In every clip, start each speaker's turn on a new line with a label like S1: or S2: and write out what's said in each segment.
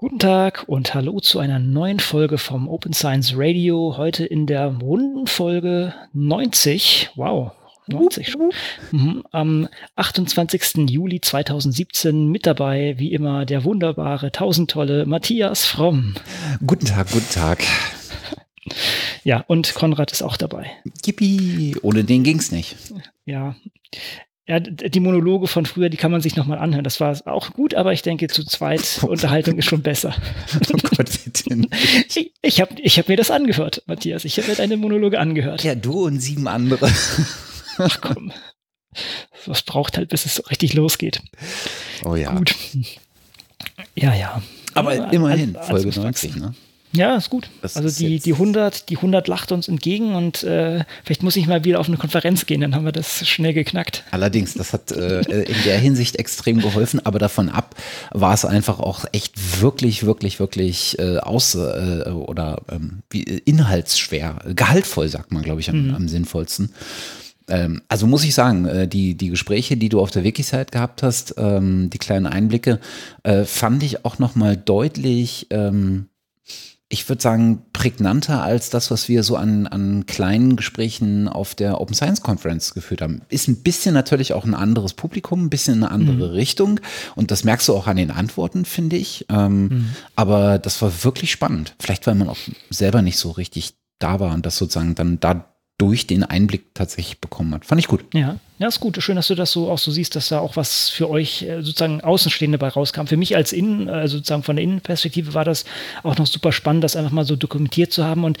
S1: Guten Tag und hallo zu einer neuen Folge vom Open Science Radio. Heute in der runden Folge 90. Wow. 90 schon. Mhm, am 28. Juli 2017 mit dabei, wie immer, der wunderbare, tausendtolle Matthias Fromm.
S2: Guten Tag, guten Tag.
S1: Ja, und Konrad ist auch dabei.
S2: Yippie, ohne den ging's nicht.
S1: Ja, ja, die Monologe von früher, die kann man sich nochmal anhören. Das war auch gut, aber ich denke, zu zweit Unterhaltung ist schon besser. Oh Gott, bitte. Ich, ich habe ich hab mir das angehört, Matthias. Ich habe mir deine Monologe angehört.
S2: Ja, du und sieben andere.
S1: Ach komm. Was braucht halt, bis es richtig losgeht.
S2: Oh ja.
S1: Gut. Ja, ja.
S2: Aber immerhin, Folge 90, ne?
S1: Ja, ist gut. Das also die, die 100, die 100 lacht uns entgegen und äh, vielleicht muss ich mal wieder auf eine Konferenz gehen, dann haben wir das schnell geknackt.
S2: Allerdings, das hat äh, in der Hinsicht extrem geholfen, aber davon ab war es einfach auch echt wirklich, wirklich, wirklich äh, aus äh, oder ähm, wie, inhaltsschwer, gehaltvoll, sagt man, glaube ich, am, mhm. am sinnvollsten ähm, also muss ich sagen, äh, die, die Gespräche, die du auf der Wiki-Site gehabt hast, ähm, die kleinen Einblicke, äh, fand ich auch nochmal deutlich ähm, ich würde sagen, prägnanter als das, was wir so an, an kleinen Gesprächen auf der Open Science Conference geführt haben. Ist ein bisschen natürlich auch ein anderes Publikum, ein bisschen eine andere mhm. Richtung. Und das merkst du auch an den Antworten, finde ich. Ähm, mhm. Aber das war wirklich spannend. Vielleicht, weil man auch selber nicht so richtig da war und das sozusagen dann dadurch den Einblick tatsächlich bekommen hat. Fand ich gut.
S1: Ja. Ja, ist gut. Schön, dass du das so auch so siehst, dass da auch was für euch äh, sozusagen Außenstehende bei rauskam. Für mich als Innen, also sozusagen von der Innenperspektive war das auch noch super spannend, das einfach mal so dokumentiert zu haben. Und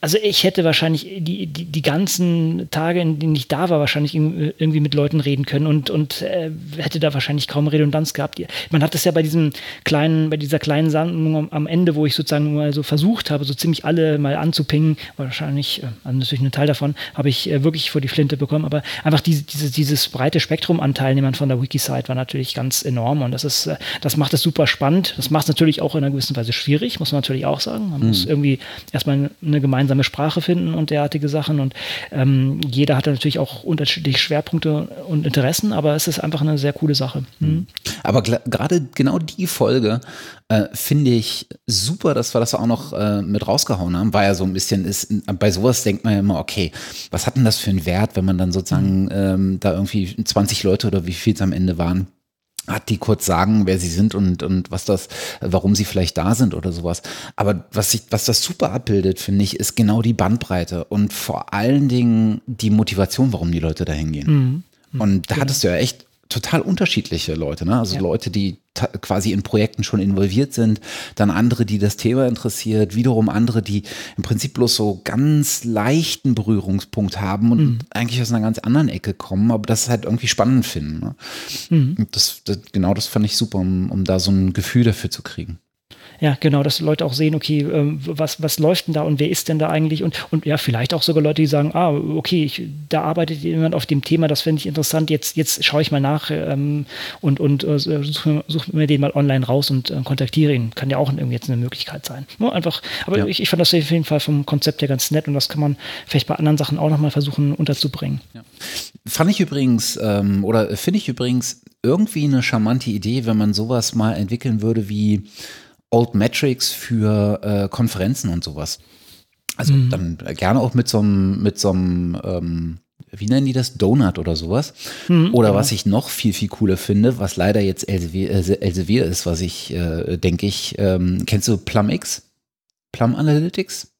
S1: also ich hätte wahrscheinlich die, die, die ganzen Tage, in denen ich da war, wahrscheinlich irgendwie mit Leuten reden können und, und äh, hätte da wahrscheinlich kaum Redundanz gehabt. Man hat das ja bei diesem kleinen, bei dieser kleinen Sammlung am Ende, wo ich sozusagen mal so versucht habe, so ziemlich alle mal anzupingen, wahrscheinlich, äh, also natürlich ein Teil davon, habe ich äh, wirklich vor die Flinte bekommen, aber einfach diese, diese dieses, dieses breite Spektrum an Teilnehmern von der Wiki-Site war natürlich ganz enorm und das ist, äh, das macht es super spannend. Das macht es natürlich auch in einer gewissen Weise schwierig, muss man natürlich auch sagen. Man mhm. muss irgendwie erstmal eine gemeinsame Sprache finden und derartige Sachen und ähm, jeder hat natürlich auch unterschiedliche Schwerpunkte und Interessen, aber es ist einfach eine sehr coole Sache. Mhm.
S2: Aber gerade genau die Folge äh, finde ich super, dass wir das auch noch äh, mit rausgehauen haben. War ja so ein bisschen, ist, bei sowas denkt man ja immer, okay, was hat denn das für einen Wert, wenn man dann sozusagen ähm, da irgendwie 20 Leute oder wie viel es am Ende waren, hat die kurz sagen, wer sie sind und, und was das, warum sie vielleicht da sind oder sowas. Aber was sich, was das super abbildet, finde ich, ist genau die Bandbreite und vor allen Dingen die Motivation, warum die Leute da hingehen. Mhm. Und da hattest du ja echt total unterschiedliche Leute, ne? Also ja. Leute, die quasi in Projekten schon involviert sind, dann andere, die das Thema interessiert, wiederum andere, die im Prinzip bloß so ganz leichten Berührungspunkt haben und mhm. eigentlich aus einer ganz anderen Ecke kommen, aber das halt irgendwie spannend finden. Ne? Mhm. Das, das, genau das fand ich super, um, um da so ein Gefühl dafür zu kriegen.
S1: Ja, genau, dass Leute auch sehen, okay, ähm, was, was läuft denn da und wer ist denn da eigentlich? Und, und ja, vielleicht auch sogar Leute, die sagen, ah, okay, ich, da arbeitet jemand auf dem Thema, das finde ich interessant, jetzt, jetzt schaue ich mal nach ähm, und, und äh, suche, suche mir den mal online raus und äh, kontaktiere ihn. Kann ja auch irgendwie jetzt eine Möglichkeit sein. Nur einfach, aber ja. ich, ich fand das auf jeden Fall vom Konzept her ganz nett und das kann man vielleicht bei anderen Sachen auch nochmal versuchen unterzubringen. Ja.
S2: Fand ich übrigens, ähm, oder finde ich übrigens irgendwie eine charmante Idee, wenn man sowas mal entwickeln würde wie Old Metrics für äh, Konferenzen und sowas. Also mhm. dann gerne auch mit so einem, mit so einem, ähm, wie nennen die das? Donut oder sowas. Mhm, oder genau. was ich noch viel, viel cooler finde, was leider jetzt Elsevier, Elsevier ist, was ich, äh, denke ich, ähm, kennst du PlumX? Plum Analytics?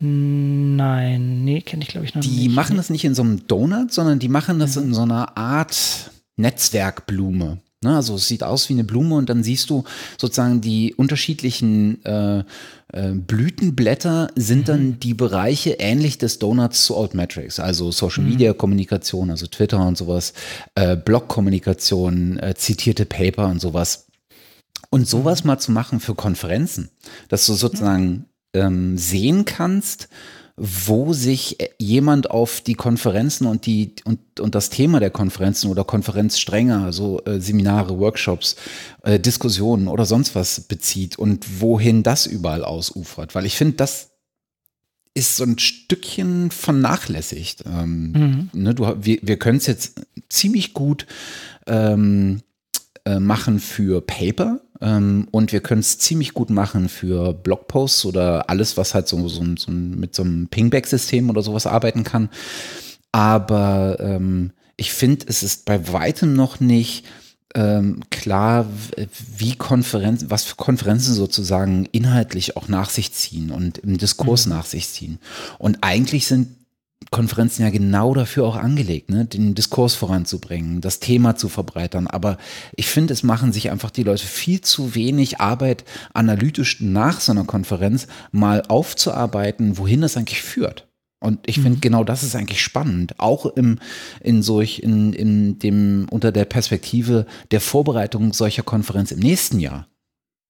S1: Nein, nee, kenne ich glaube ich noch
S2: die
S1: nicht.
S2: Die machen das nicht in so einem Donut, sondern die machen das mhm. in so einer Art Netzwerkblume. Ne, also es sieht aus wie eine Blume und dann siehst du sozusagen die unterschiedlichen äh, äh, Blütenblätter sind mhm. dann die Bereiche ähnlich des Donuts zu Altmetrics, also Social Media Kommunikation, also Twitter und sowas, äh, Blog-Kommunikation, äh, zitierte Paper und sowas. Und sowas mhm. mal zu machen für Konferenzen, dass du sozusagen ähm, sehen kannst, wo sich jemand auf die Konferenzen und die und, und das Thema der Konferenzen oder Konferenzstränge, also äh, Seminare, Workshops, äh, Diskussionen oder sonst was bezieht und wohin das überall ausufert. Weil ich finde, das ist so ein Stückchen vernachlässigt. Ähm, mhm. ne, du, wir wir können es jetzt ziemlich gut ähm, äh, machen für Paper, und wir können es ziemlich gut machen für Blogposts oder alles, was halt so, so, so mit so einem Pingback-System oder sowas arbeiten kann. Aber ähm, ich finde, es ist bei weitem noch nicht ähm, klar, wie Konferenzen, was für Konferenzen sozusagen inhaltlich auch nach sich ziehen und im Diskurs mhm. nach sich ziehen. Und eigentlich sind Konferenzen ja genau dafür auch angelegt, ne? den Diskurs voranzubringen, das Thema zu verbreitern. Aber ich finde, es machen sich einfach die Leute viel zu wenig Arbeit analytisch nach so einer Konferenz mal aufzuarbeiten, wohin es eigentlich führt. Und ich finde, mhm. genau das ist eigentlich spannend. Auch im, in solch, in, in dem, unter der Perspektive der Vorbereitung solcher Konferenz im nächsten Jahr.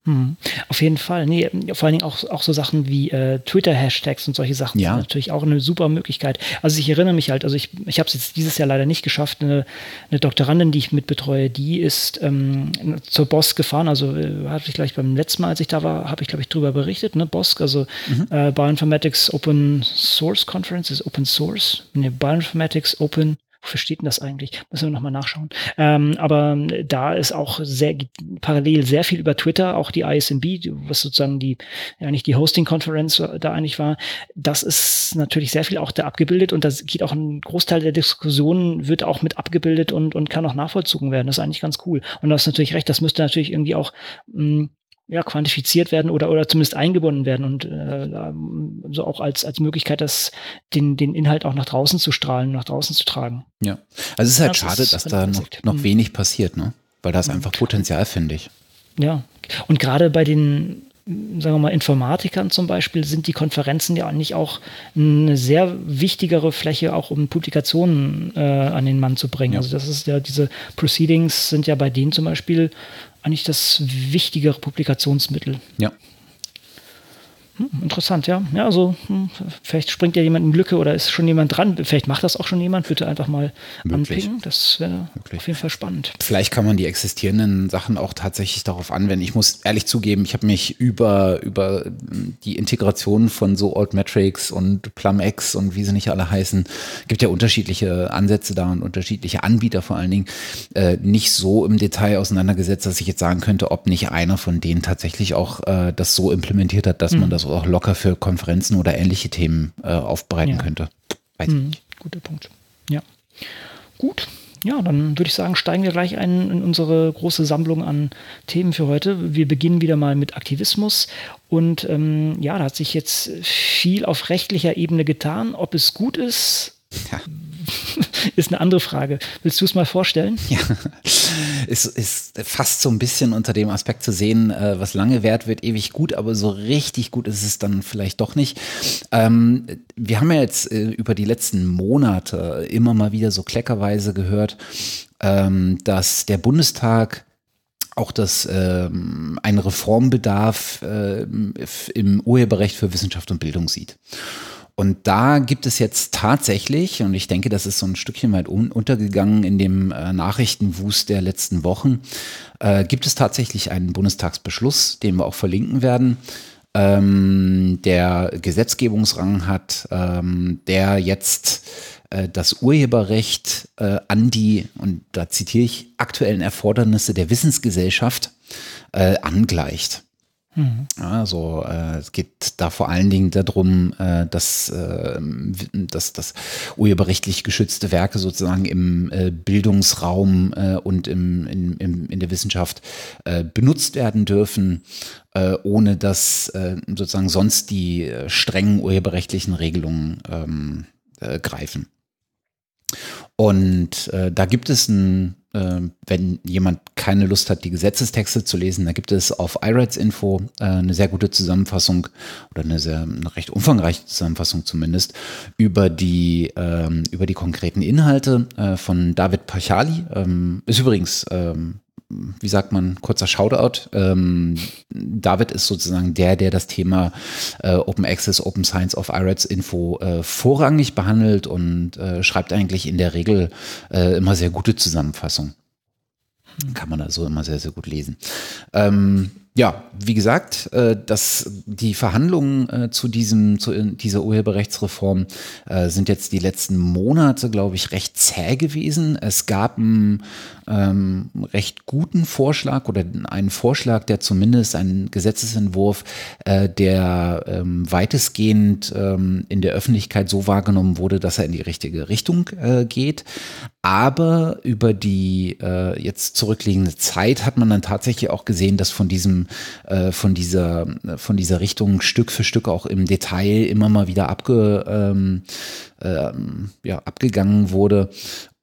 S1: Hm. Auf jeden Fall. Nee, vor allen Dingen auch, auch so Sachen wie äh, Twitter-Hashtags und solche Sachen
S2: ja.
S1: sind natürlich auch eine super Möglichkeit. Also ich erinnere mich halt, also ich, ich habe es jetzt dieses Jahr leider nicht geschafft, eine, eine Doktorandin, die ich mitbetreue, die ist ähm, zur BOS gefahren, also äh, hatte ich gleich beim letzten Mal, als ich da war, habe ich glaube ich drüber berichtet, ne, BOSC, also mhm. äh, Bioinformatics Open Source Conference ist Open Source, ne, Bioinformatics Open Wofür steht denn das eigentlich? Müssen wir nochmal nachschauen. Ähm, aber da ist auch sehr parallel sehr viel über Twitter, auch die ISMB, was sozusagen die, nicht die Hosting-Konferenz da eigentlich war. Das ist natürlich sehr viel auch da abgebildet und da geht auch ein Großteil der Diskussionen wird auch mit abgebildet und, und kann auch nachvollzogen werden. Das ist eigentlich ganz cool. Und du hast natürlich recht, das müsste natürlich irgendwie auch mh, ja, quantifiziert werden oder, oder zumindest eingebunden werden und äh, so auch als, als Möglichkeit, das, den, den Inhalt auch nach draußen zu strahlen, nach draußen zu tragen.
S2: Ja, also es ist halt das schade, dass da noch, noch mhm. wenig passiert, ne? Weil da ist einfach Potenzial, finde ich.
S1: Ja, und gerade bei den sagen wir mal, Informatikern zum Beispiel sind die Konferenzen ja eigentlich auch eine sehr wichtigere Fläche, auch um Publikationen äh, an den Mann zu bringen. Ja. Also das ist ja, diese Proceedings sind ja bei denen zum Beispiel eigentlich das wichtigere Publikationsmittel.
S2: Ja.
S1: Hm, interessant, ja. Ja, also hm, vielleicht springt ja jemand in Lücke oder ist schon jemand dran. Vielleicht macht das auch schon jemand. Bitte einfach mal Möglich. anpingen. Das wäre auf jeden Fall spannend.
S2: Vielleicht kann man die existierenden Sachen auch tatsächlich darauf anwenden. Ich muss ehrlich zugeben, ich habe mich über, über die Integration von so Altmetrics und PlumX und wie sie nicht alle heißen, gibt ja unterschiedliche Ansätze da und unterschiedliche Anbieter vor allen Dingen, äh, nicht so im Detail auseinandergesetzt, dass ich jetzt sagen könnte, ob nicht einer von denen tatsächlich auch äh, das so implementiert hat, dass mhm. man das das auch locker für Konferenzen oder ähnliche Themen äh, aufbereiten ja. könnte.
S1: Weiß mhm, guter Punkt. Ja. Gut. Ja, dann würde ich sagen, steigen wir gleich ein in unsere große Sammlung an Themen für heute. Wir beginnen wieder mal mit Aktivismus. Und ähm, ja, da hat sich jetzt viel auf rechtlicher Ebene getan. Ob es gut ist, ja. ist eine andere Frage. Willst du es mal vorstellen?
S2: Ja, es ist fast so ein bisschen unter dem Aspekt zu sehen, äh, was lange währt, wird ewig gut, aber so richtig gut ist es dann vielleicht doch nicht. Ähm, wir haben ja jetzt äh, über die letzten Monate immer mal wieder so kleckerweise gehört, ähm, dass der Bundestag auch das ähm, einen Reformbedarf äh, im Urheberrecht für Wissenschaft und Bildung sieht. Und da gibt es jetzt tatsächlich, und ich denke, das ist so ein Stückchen weit un untergegangen in dem äh, Nachrichtenwust der letzten Wochen, äh, gibt es tatsächlich einen Bundestagsbeschluss, den wir auch verlinken werden, ähm, der Gesetzgebungsrang hat, ähm, der jetzt äh, das Urheberrecht äh, an die, und da zitiere ich, aktuellen Erfordernisse der Wissensgesellschaft äh, angleicht. Mhm. Also äh, es geht da vor allen Dingen darum, äh, dass, äh, dass, dass urheberrechtlich geschützte Werke sozusagen im äh, Bildungsraum äh, und im, in, im, in der Wissenschaft äh, benutzt werden dürfen, äh, ohne dass äh, sozusagen sonst die äh, strengen urheberrechtlichen Regelungen ähm, äh, greifen. Und äh, da gibt es ein wenn jemand keine Lust hat, die Gesetzestexte zu lesen, da gibt es auf iRights Info äh, eine sehr gute Zusammenfassung oder eine sehr eine recht umfangreiche Zusammenfassung zumindest über die ähm, über die konkreten Inhalte äh, von David Pachali. Ähm, ist übrigens ähm, wie sagt man, kurzer Shoutout. Ähm, David ist sozusagen der, der das Thema äh, Open Access, Open Science of IRADS Info äh, vorrangig behandelt und äh, schreibt eigentlich in der Regel äh, immer sehr gute Zusammenfassungen. Kann man also immer sehr, sehr gut lesen. Ähm, ja, wie gesagt, äh, dass die Verhandlungen äh, zu diesem, zu dieser Urheberrechtsreform sind jetzt die letzten Monate, glaube ich, recht zäh gewesen. Es gab ein, ähm, recht guten Vorschlag oder einen Vorschlag, der zumindest einen Gesetzesentwurf, äh, der ähm, weitestgehend ähm, in der Öffentlichkeit so wahrgenommen wurde, dass er in die richtige Richtung äh, geht. Aber über die äh, jetzt zurückliegende Zeit hat man dann tatsächlich auch gesehen, dass von diesem, äh, von dieser, von dieser Richtung Stück für Stück auch im Detail immer mal wieder abge, ähm, ähm, ja, abgegangen wurde.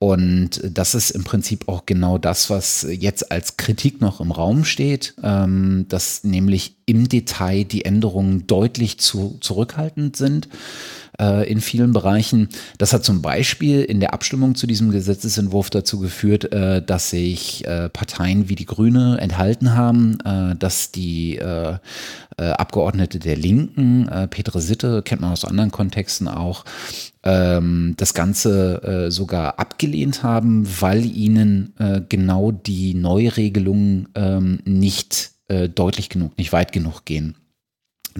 S2: Und das ist im Prinzip auch genau das, was jetzt als Kritik noch im Raum steht, ähm, dass nämlich im Detail die Änderungen deutlich zu, zurückhaltend sind äh, in vielen Bereichen. Das hat zum Beispiel in der Abstimmung zu diesem Gesetzesentwurf dazu geführt, äh, dass sich äh, Parteien wie die Grüne enthalten haben, äh, dass die äh, äh, Abgeordnete der Linken, Petre Sitte, kennt man aus anderen Kontexten auch, ähm, das Ganze äh, sogar abgelehnt haben, weil ihnen äh, genau die Neuregelungen ähm, nicht äh, deutlich genug, nicht weit genug gehen.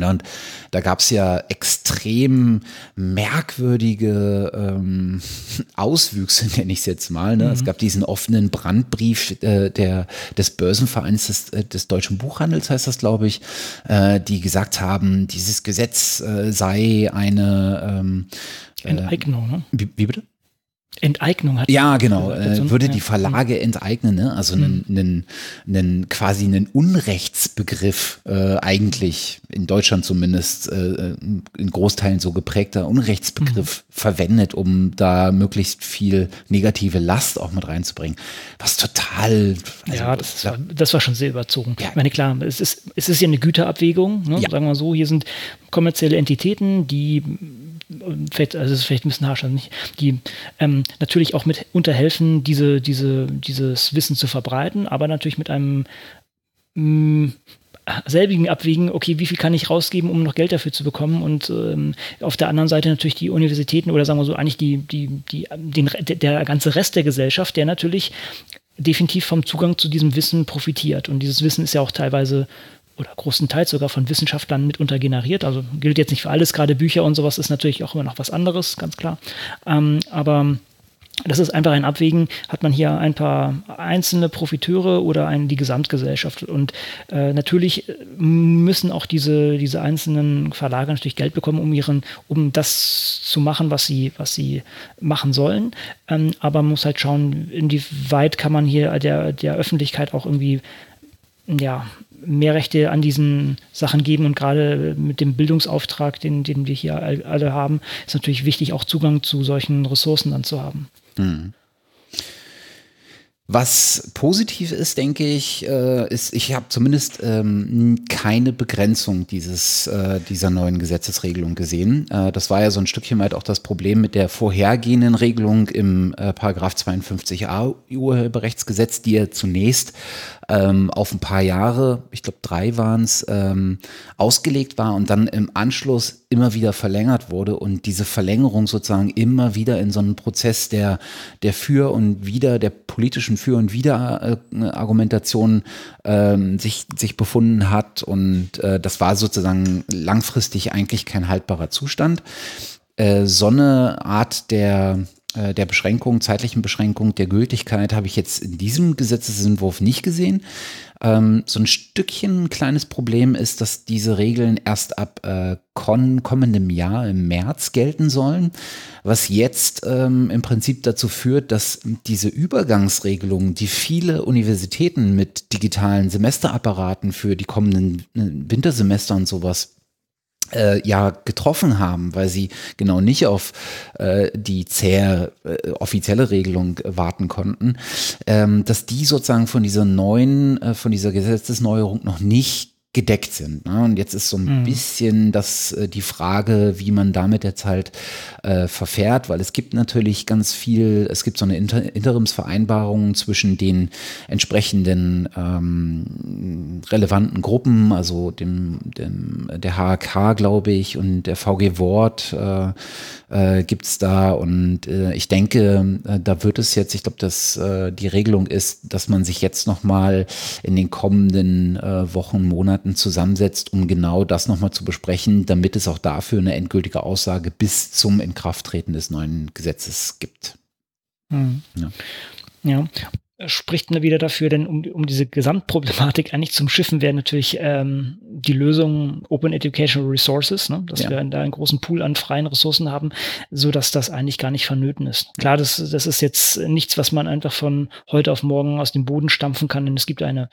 S2: Und da gab es ja extrem merkwürdige ähm, Auswüchse, nenne ich es jetzt mal. Ne? Mhm. Es gab diesen offenen Brandbrief äh, der, des Börsenvereins des, äh, des deutschen Buchhandels, heißt das, glaube ich, äh, die gesagt haben, dieses Gesetz äh, sei eine ähm,
S1: Enteignung, ne?
S2: Wie, wie bitte?
S1: Enteignung hat.
S2: Ja, genau. Äh, würde die Verlage enteignen, ne? Also einen, mhm. einen, einen quasi einen Unrechtsbegriff äh, eigentlich in Deutschland zumindest äh, in Großteilen so geprägter Unrechtsbegriff mhm. verwendet, um da möglichst viel negative Last auch mit reinzubringen. Was total.
S1: Also, ja, das, war, das war schon sehr überzogen. Ja. Ich meine, klar, es ist, es ist ja eine Güterabwägung, ne? ja. sagen wir mal so. Hier sind kommerzielle Entitäten, die vielleicht, also es ist vielleicht ein bisschen harsch, also nicht, die ähm, natürlich auch mit unterhelfen, diese, diese, dieses Wissen zu verbreiten, aber natürlich mit einem mm, selbigen Abwägen, okay, wie viel kann ich rausgeben, um noch Geld dafür zu bekommen? Und ähm, auf der anderen Seite natürlich die Universitäten oder sagen wir so, eigentlich die, die, die, den, der ganze Rest der Gesellschaft, der natürlich definitiv vom Zugang zu diesem Wissen profitiert. Und dieses Wissen ist ja auch teilweise oder großenteils sogar von Wissenschaftlern mitunter generiert. Also gilt jetzt nicht für alles, gerade Bücher und sowas ist natürlich auch immer noch was anderes, ganz klar. Ähm, aber das ist einfach ein Abwägen, hat man hier ein paar einzelne Profiteure oder ein, die Gesamtgesellschaft. Und äh, natürlich müssen auch diese, diese einzelnen Verlage natürlich Geld bekommen, um ihren, um das zu machen, was sie, was sie machen sollen. Ähm, aber man muss halt schauen, inwieweit kann man hier der, der Öffentlichkeit auch irgendwie ja, mehr Rechte an diesen Sachen geben und gerade mit dem Bildungsauftrag, den, den wir hier alle haben, ist natürlich wichtig, auch Zugang zu solchen Ressourcen dann zu haben. Mhm.
S2: Was positiv ist, denke ich, äh, ist, ich habe zumindest ähm, keine Begrenzung dieses, äh, dieser neuen Gesetzesregelung gesehen. Äh, das war ja so ein Stückchen weit auch das Problem mit der vorhergehenden Regelung im Paragraph 52a Urheberrechtsgesetz, die ja zunächst ähm, auf ein paar Jahre, ich glaube drei waren es, ähm, ausgelegt war und dann im Anschluss immer wieder verlängert wurde und diese Verlängerung sozusagen immer wieder in so einen Prozess der, der Für und Wider, der politischen Für und Wider äh, ähm, sich, sich befunden hat und äh, das war sozusagen langfristig eigentlich kein haltbarer Zustand. Äh, so eine Art der der Beschränkung, zeitlichen Beschränkung der Gültigkeit habe ich jetzt in diesem Gesetzesentwurf nicht gesehen. Ähm, so ein Stückchen ein kleines Problem ist, dass diese Regeln erst ab äh, kommendem Jahr im März gelten sollen, was jetzt ähm, im Prinzip dazu führt, dass diese Übergangsregelungen, die viele Universitäten mit digitalen Semesterapparaten für die kommenden äh, Wintersemester und sowas äh, ja getroffen haben, weil sie genau nicht auf äh, die zähe äh, offizielle Regelung warten konnten, ähm, dass die sozusagen von dieser neuen, äh, von dieser Gesetzesneuerung noch nicht gedeckt sind. Ne? Und jetzt ist so ein mhm. bisschen das, äh, die Frage, wie man damit jetzt halt äh, verfährt, weil es gibt natürlich ganz viel, es gibt so eine Inter Interimsvereinbarung zwischen den entsprechenden ähm, relevanten Gruppen, also dem, dem der HK, glaube ich, und der VG Wort äh, äh, gibt es da. Und äh, ich denke, äh, da wird es jetzt, ich glaube, dass äh, die Regelung ist, dass man sich jetzt nochmal in den kommenden äh, Wochen, Monaten zusammensetzt, um genau das nochmal zu besprechen, damit es auch dafür eine endgültige Aussage bis zum Inkrafttreten des neuen Gesetzes gibt.
S1: Mhm. Ja. ja. spricht mir wieder dafür, denn um, um diese Gesamtproblematik eigentlich zum Schiffen wäre natürlich ähm, die Lösung Open Educational Resources, ne? dass ja. wir da einen großen Pool an freien Ressourcen haben, so dass das eigentlich gar nicht vonnöten ist. Klar, das, das ist jetzt nichts, was man einfach von heute auf morgen aus dem Boden stampfen kann, denn es gibt eine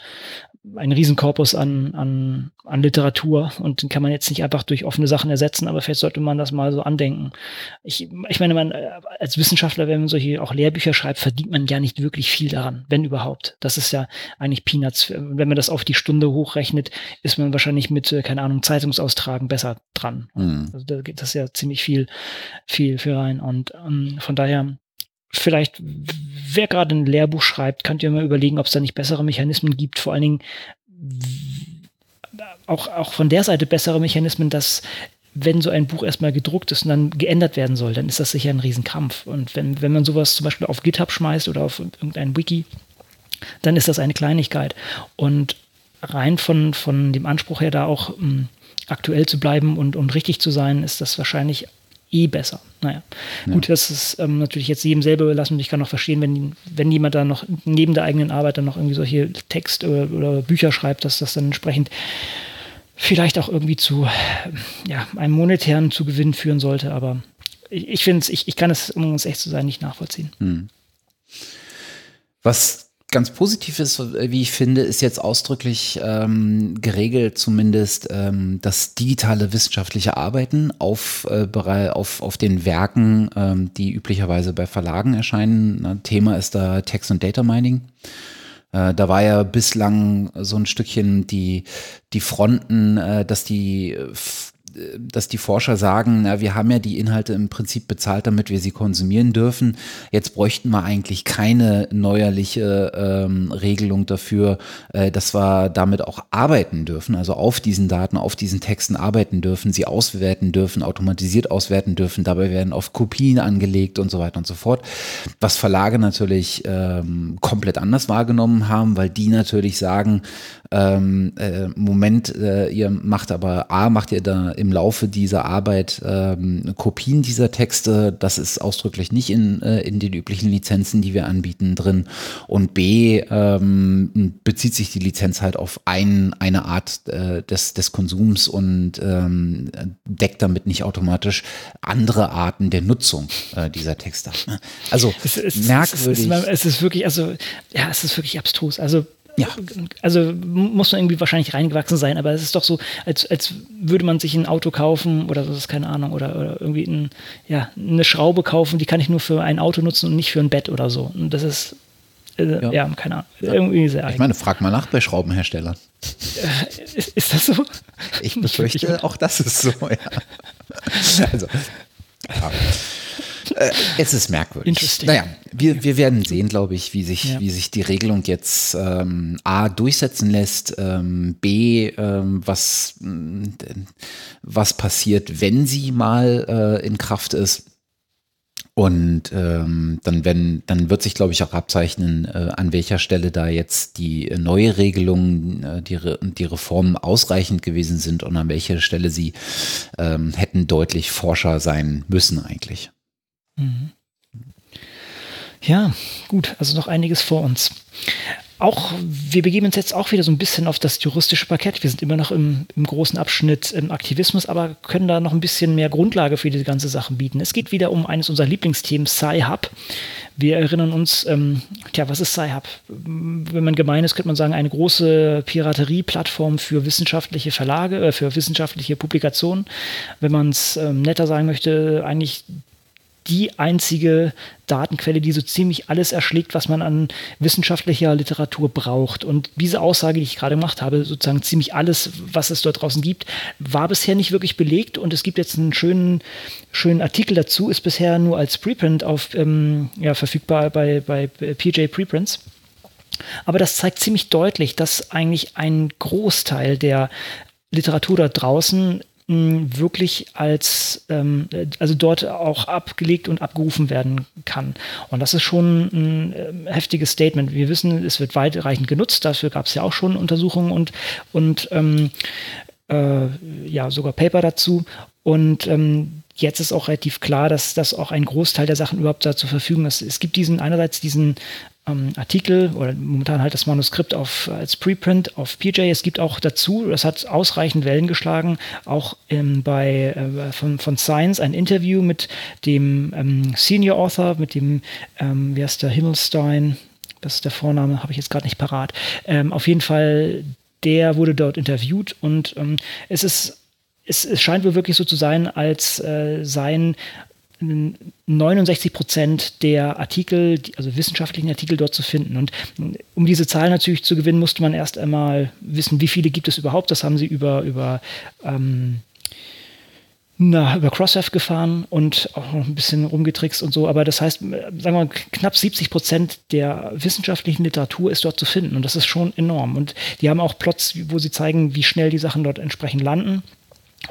S1: ein Riesenkorpus an, an, an Literatur und den kann man jetzt nicht einfach durch offene Sachen ersetzen, aber vielleicht sollte man das mal so andenken. Ich, ich meine, man, äh, als Wissenschaftler, wenn man solche auch Lehrbücher schreibt, verdient man ja nicht wirklich viel daran, wenn überhaupt. Das ist ja eigentlich Peanuts. Wenn man das auf die Stunde hochrechnet, ist man wahrscheinlich mit, äh, keine Ahnung, Zeitungsaustragen besser dran. Mhm. Also da geht das ja ziemlich viel, viel für rein. Und ähm, von daher vielleicht, wer gerade ein Lehrbuch schreibt, könnt ihr mal überlegen, ob es da nicht bessere Mechanismen gibt. Vor allen Dingen auch, auch von der Seite bessere Mechanismen, dass wenn so ein Buch erstmal gedruckt ist und dann geändert werden soll, dann ist das sicher ein Riesenkampf. Und wenn, wenn man sowas zum Beispiel auf GitHub schmeißt oder auf irgendein Wiki, dann ist das eine Kleinigkeit. Und rein von, von dem Anspruch her, da auch m, hm, aktuell zu bleiben und, und richtig zu sein, ist das wahrscheinlich eh besser. Naja, ja. gut, das ist ähm, natürlich jetzt jedem selber überlassen und ich kann auch verstehen, wenn, wenn jemand da noch neben der eigenen Arbeit dann noch irgendwie solche Text oder, oder Bücher schreibt, dass das dann entsprechend vielleicht auch irgendwie zu ja, einem monetären Zugewinn führen sollte, aber ich, ich finde es, ich, ich kann es, um uns echt zu sein, nicht nachvollziehen. Hm.
S2: Was ganz positiv ist, wie ich finde, ist jetzt ausdrücklich ähm, geregelt, zumindest ähm, das digitale wissenschaftliche Arbeiten auf, äh, auf, auf den Werken, ähm, die üblicherweise bei Verlagen erscheinen. Na, Thema ist da Text und Data Mining. Äh, da war ja bislang so ein Stückchen die, die Fronten, äh, dass die dass die Forscher sagen, na, wir haben ja die Inhalte im Prinzip bezahlt, damit wir sie konsumieren dürfen. Jetzt bräuchten wir eigentlich keine neuerliche ähm, Regelung dafür, äh, dass wir damit auch arbeiten dürfen, also auf diesen Daten, auf diesen Texten arbeiten dürfen, sie auswerten dürfen, automatisiert auswerten dürfen. Dabei werden oft Kopien angelegt und so weiter und so fort. Was Verlage natürlich ähm, komplett anders wahrgenommen haben, weil die natürlich sagen, ähm, äh, Moment, äh, ihr macht aber A, macht ihr da im Laufe dieser Arbeit ähm, Kopien dieser Texte, das ist ausdrücklich nicht in, äh, in den üblichen Lizenzen, die wir anbieten, drin. Und B, ähm, bezieht sich die Lizenz halt auf ein, eine Art äh, des, des Konsums und ähm, deckt damit nicht automatisch andere Arten der Nutzung äh, dieser Texte. Also es, es, merkwürdig.
S1: Es ist, es ist wirklich, also ja, es ist wirklich abstrus. Also ja. Also muss man irgendwie wahrscheinlich reingewachsen sein, aber es ist doch so, als, als würde man sich ein Auto kaufen oder das ist keine Ahnung, oder, oder irgendwie ein, ja, eine Schraube kaufen, die kann ich nur für ein Auto nutzen und nicht für ein Bett oder so. Und das ist, äh, ja. ja. keine Ahnung, irgendwie
S2: sehr Ich meine, frag mal nach bei Schraubenherstellern.
S1: Äh, ist, ist, das so?
S2: Ich befürchte, auch das ist so, ja. Also, ja. Äh, es ist merkwürdig.
S1: Interesting.
S2: Naja, wir, wir werden sehen, glaube ich, wie sich, ja. wie sich die Regelung jetzt ähm, A durchsetzen lässt, ähm, B, ähm, was, äh, was passiert, wenn sie mal äh, in Kraft ist. Und ähm, dann, wenn, dann wird sich, glaube ich, auch abzeichnen, äh, an welcher Stelle da jetzt die neue Regelung, äh, die, die Reformen ausreichend gewesen sind und an welcher Stelle sie ähm, hätten deutlich forscher sein müssen eigentlich. Mhm.
S1: Ja, gut, also noch einiges vor uns. Auch, wir begeben uns jetzt auch wieder so ein bisschen auf das juristische Parkett. Wir sind immer noch im, im großen Abschnitt im Aktivismus, aber können da noch ein bisschen mehr Grundlage für diese ganze Sachen bieten. Es geht wieder um eines unserer Lieblingsthemen, Sci-Hub. Wir erinnern uns, ähm, tja, was ist Sci-Hub? Wenn man gemein ist, könnte man sagen, eine große Piraterie-Plattform für wissenschaftliche Verlage, äh, für wissenschaftliche Publikationen. Wenn man es ähm, netter sagen möchte, eigentlich die einzige Datenquelle, die so ziemlich alles erschlägt, was man an wissenschaftlicher Literatur braucht. Und diese Aussage, die ich gerade gemacht habe, sozusagen ziemlich alles, was es dort draußen gibt, war bisher nicht wirklich belegt. Und es gibt jetzt einen schönen, schönen Artikel dazu, ist bisher nur als Preprint auf, ähm, ja, verfügbar bei, bei PJ Preprints. Aber das zeigt ziemlich deutlich, dass eigentlich ein Großteil der Literatur da draußen wirklich als, ähm, also dort auch abgelegt und abgerufen werden kann. Und das ist schon ein äh, heftiges Statement. Wir wissen, es wird weitreichend genutzt, dafür gab es ja auch schon Untersuchungen und, und ähm, äh, ja, sogar Paper dazu. Und ähm, jetzt ist auch relativ klar, dass das auch ein Großteil der Sachen überhaupt da zur Verfügung ist. Es gibt diesen einerseits diesen ähm, Artikel oder momentan halt das Manuskript auf, als Preprint auf PJ. Es gibt auch dazu, das hat ausreichend Wellen geschlagen, auch ähm, bei, äh, von, von Science ein Interview mit dem ähm, Senior Author, mit dem, ähm, wie heißt der, Himmelstein, das ist der Vorname, habe ich jetzt gerade nicht parat. Ähm, auf jeden Fall, der wurde dort interviewt und ähm, es ist es, es, scheint wohl wirklich so zu sein, als äh, seien 69 Prozent der Artikel, also wissenschaftlichen Artikel dort zu finden. Und um diese Zahl natürlich zu gewinnen, musste man erst einmal wissen, wie viele gibt es überhaupt. Das haben sie über, über, ähm, na, über Crossref gefahren und auch noch ein bisschen rumgetrickst und so. Aber das heißt, sagen wir mal, knapp 70 Prozent der wissenschaftlichen Literatur ist dort zu finden. Und das ist schon enorm. Und die haben auch Plots, wo sie zeigen, wie schnell die Sachen dort entsprechend landen.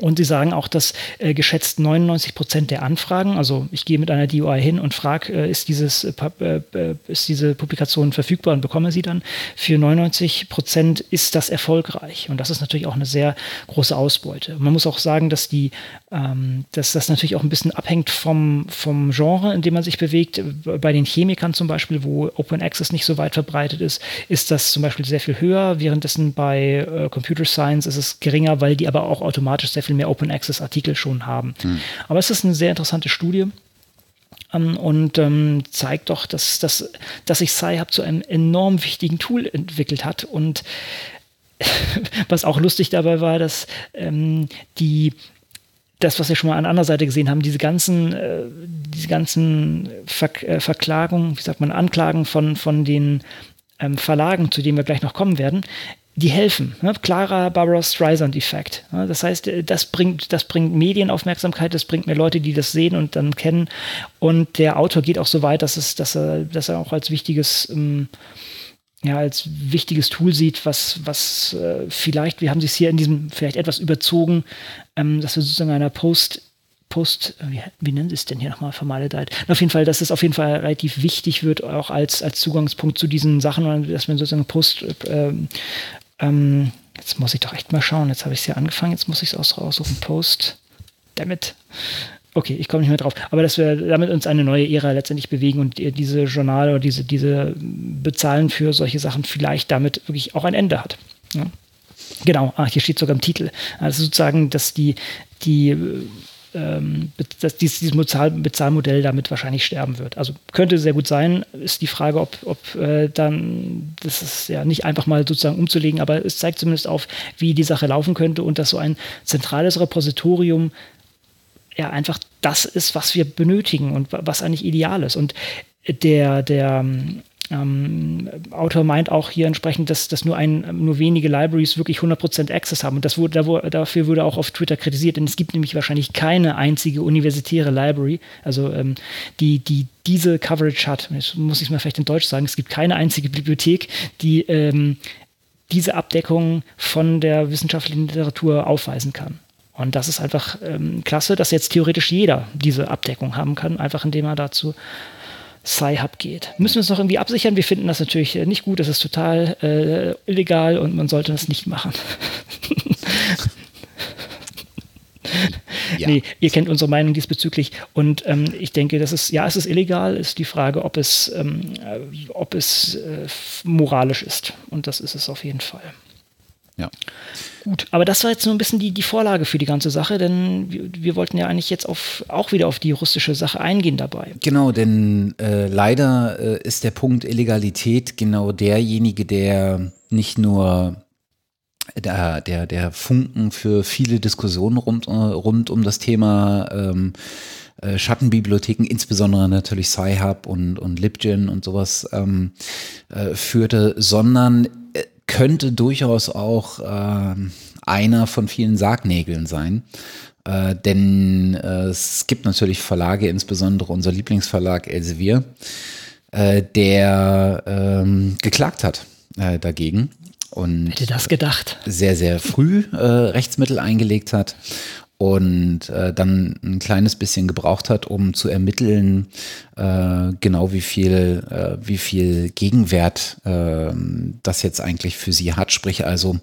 S1: Und sie sagen auch, dass äh, geschätzt 99 Prozent der Anfragen, also ich gehe mit einer DUI hin und frage, äh, ist, dieses, äh, äh, ist diese Publikation verfügbar und bekomme sie dann. Für 99 Prozent ist das erfolgreich. Und das ist natürlich auch eine sehr große Ausbeute. Man muss auch sagen, dass, die, ähm, dass das natürlich auch ein bisschen abhängt vom, vom Genre, in dem man sich bewegt. Bei den Chemikern zum Beispiel, wo Open Access nicht so weit verbreitet ist, ist das zum Beispiel sehr viel höher. Währenddessen bei äh, Computer Science ist es geringer, weil die aber auch automatisch sehr viel mehr Open Access Artikel schon haben. Hm. Aber es ist eine sehr interessante Studie ähm, und ähm, zeigt doch, dass, dass, dass sich Sci-Hub zu einem enorm wichtigen Tool entwickelt hat und was auch lustig dabei war, dass ähm, die das, was wir schon mal an anderer Seite gesehen haben, diese ganzen, äh, diese ganzen Ver äh, Verklagungen, wie sagt man, Anklagen von, von den ähm, Verlagen, zu denen wir gleich noch kommen werden, die helfen. Ne? Klarer Barbara Streisand-Effekt. Ne? Das heißt, äh, das bringt, das bringt Medienaufmerksamkeit, das bringt mir Leute, die das sehen und dann kennen. Und der Autor geht auch so weit, dass, es, dass, er, dass er auch als wichtiges, ähm, ja, als wichtiges Tool sieht, was, was äh, vielleicht, wir haben es hier in diesem vielleicht etwas überzogen, ähm, dass wir sozusagen einer Post- Post, wie, wie nennen Sie es denn hier nochmal, vermaledeit? Auf jeden Fall, dass es auf jeden Fall relativ wichtig wird, auch als, als Zugangspunkt zu diesen Sachen, dass man sozusagen Post, äh, ähm, jetzt muss ich doch echt mal schauen. Jetzt habe ich es ja angefangen, jetzt muss ich es auch raussuchen. Post. Damit. Okay, ich komme nicht mehr drauf. Aber dass wir damit uns eine neue Ära letztendlich bewegen und diese Journale oder diese, diese Bezahlen für solche Sachen vielleicht damit wirklich auch ein Ende hat. Ja. Genau, ah, hier steht sogar im Titel. Also sozusagen, dass die, die ähm, dass dieses, dieses Bezahl Bezahlmodell damit wahrscheinlich sterben wird. Also könnte sehr gut sein, ist die Frage, ob, ob äh, dann, das ist ja nicht einfach mal sozusagen umzulegen, aber es zeigt zumindest auf, wie die Sache laufen könnte und dass so ein zentrales Repositorium ja einfach das ist, was wir benötigen und was eigentlich ideal ist. Und der, der ähm, Autor meint auch hier entsprechend, dass, dass nur, ein, nur wenige Libraries wirklich 100% Access haben. Und das wurde, dafür wurde auch auf Twitter kritisiert, denn es gibt nämlich wahrscheinlich keine einzige universitäre Library, also ähm, die, die diese Coverage hat. Jetzt muss ich es mal vielleicht in Deutsch sagen. Es gibt keine einzige Bibliothek, die ähm, diese Abdeckung von der wissenschaftlichen Literatur aufweisen kann. Und das ist einfach ähm, klasse, dass jetzt theoretisch jeder diese Abdeckung haben kann, einfach indem er dazu Sci-Hub geht. Müssen wir es noch irgendwie absichern? Wir finden das natürlich äh, nicht gut, das ist total äh, illegal und man sollte das nicht machen. ja. Nee, ihr kennt unsere Meinung diesbezüglich und ähm, ich denke, das ist, ja, es ist illegal, ist die Frage, ob es, ähm, äh, ob es äh, moralisch ist und das ist es auf jeden Fall.
S2: Ja.
S1: Gut, aber das war jetzt nur ein bisschen die, die Vorlage für die ganze Sache, denn wir, wir wollten ja eigentlich jetzt auf, auch wieder auf die russische Sache eingehen dabei.
S2: Genau, denn äh, leider äh, ist der Punkt Illegalität genau derjenige, der nicht nur der, der, der Funken für viele Diskussionen rund, äh, rund um das Thema ähm, äh, Schattenbibliotheken, insbesondere natürlich Sci-Hub und, und LibGen und sowas ähm, äh, führte, sondern könnte durchaus auch äh, einer von vielen Sargnägeln sein. Äh, denn äh, es gibt natürlich Verlage, insbesondere unser Lieblingsverlag Elsevier, äh, der ähm, geklagt hat äh, dagegen. Und
S1: Hätte das gedacht?
S2: Sehr, sehr früh äh, Rechtsmittel eingelegt hat und äh, dann ein kleines bisschen gebraucht hat, um zu ermitteln, äh, genau wie viel, äh, wie viel Gegenwert äh, das jetzt eigentlich für sie hat. Sprich also,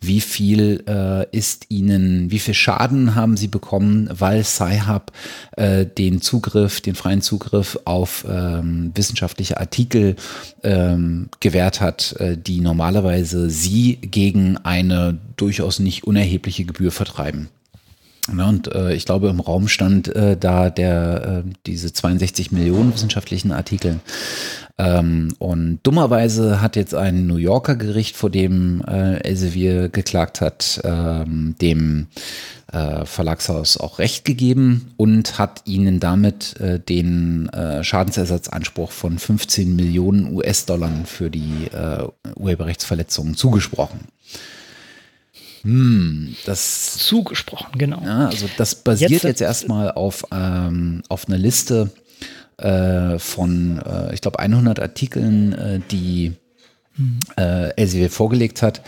S2: wie viel äh, ist ihnen, wie viel Schaden haben sie bekommen, weil Sci-Hub äh, den Zugriff, den freien Zugriff auf ähm, wissenschaftliche Artikel ähm, gewährt hat, äh, die normalerweise sie gegen eine durchaus nicht unerhebliche Gebühr vertreiben. Ja, und äh, ich glaube, im Raum stand äh, da der, äh, diese 62 Millionen wissenschaftlichen Artikel. Ähm, und dummerweise hat jetzt ein New Yorker Gericht, vor dem äh, Elsevier geklagt hat, ähm, dem äh, Verlagshaus auch Recht gegeben und hat ihnen damit äh, den Schadensersatzanspruch von 15 Millionen US-Dollar für die Urheberrechtsverletzungen zugesprochen.
S1: Hm, das zugesprochen, genau.
S2: Ja, also das basiert jetzt, jetzt erstmal auf, ähm, auf einer Liste äh, von, äh, ich glaube, 100 Artikeln, äh, die äh, Elsevier vorgelegt hat,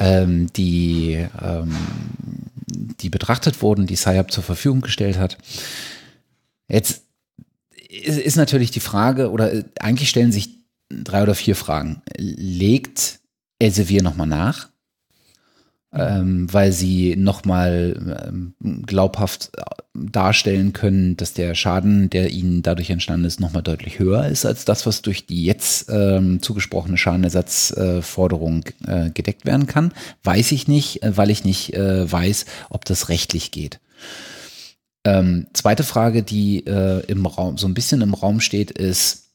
S2: ähm, die, ähm, die betrachtet wurden, die SciUp zur Verfügung gestellt hat. Jetzt ist, ist natürlich die Frage, oder äh, eigentlich stellen sich drei oder vier Fragen. Legt Elsevier nochmal nach? Ähm, weil sie nochmal ähm, glaubhaft äh, darstellen können, dass der Schaden, der ihnen dadurch entstanden ist, nochmal deutlich höher ist als das, was durch die jetzt ähm, zugesprochene Schadenersatzforderung äh, gedeckt werden kann. Weiß ich nicht, äh, weil ich nicht äh, weiß, ob das rechtlich geht. Ähm, zweite Frage, die äh, im Raum, so ein bisschen im Raum steht, ist,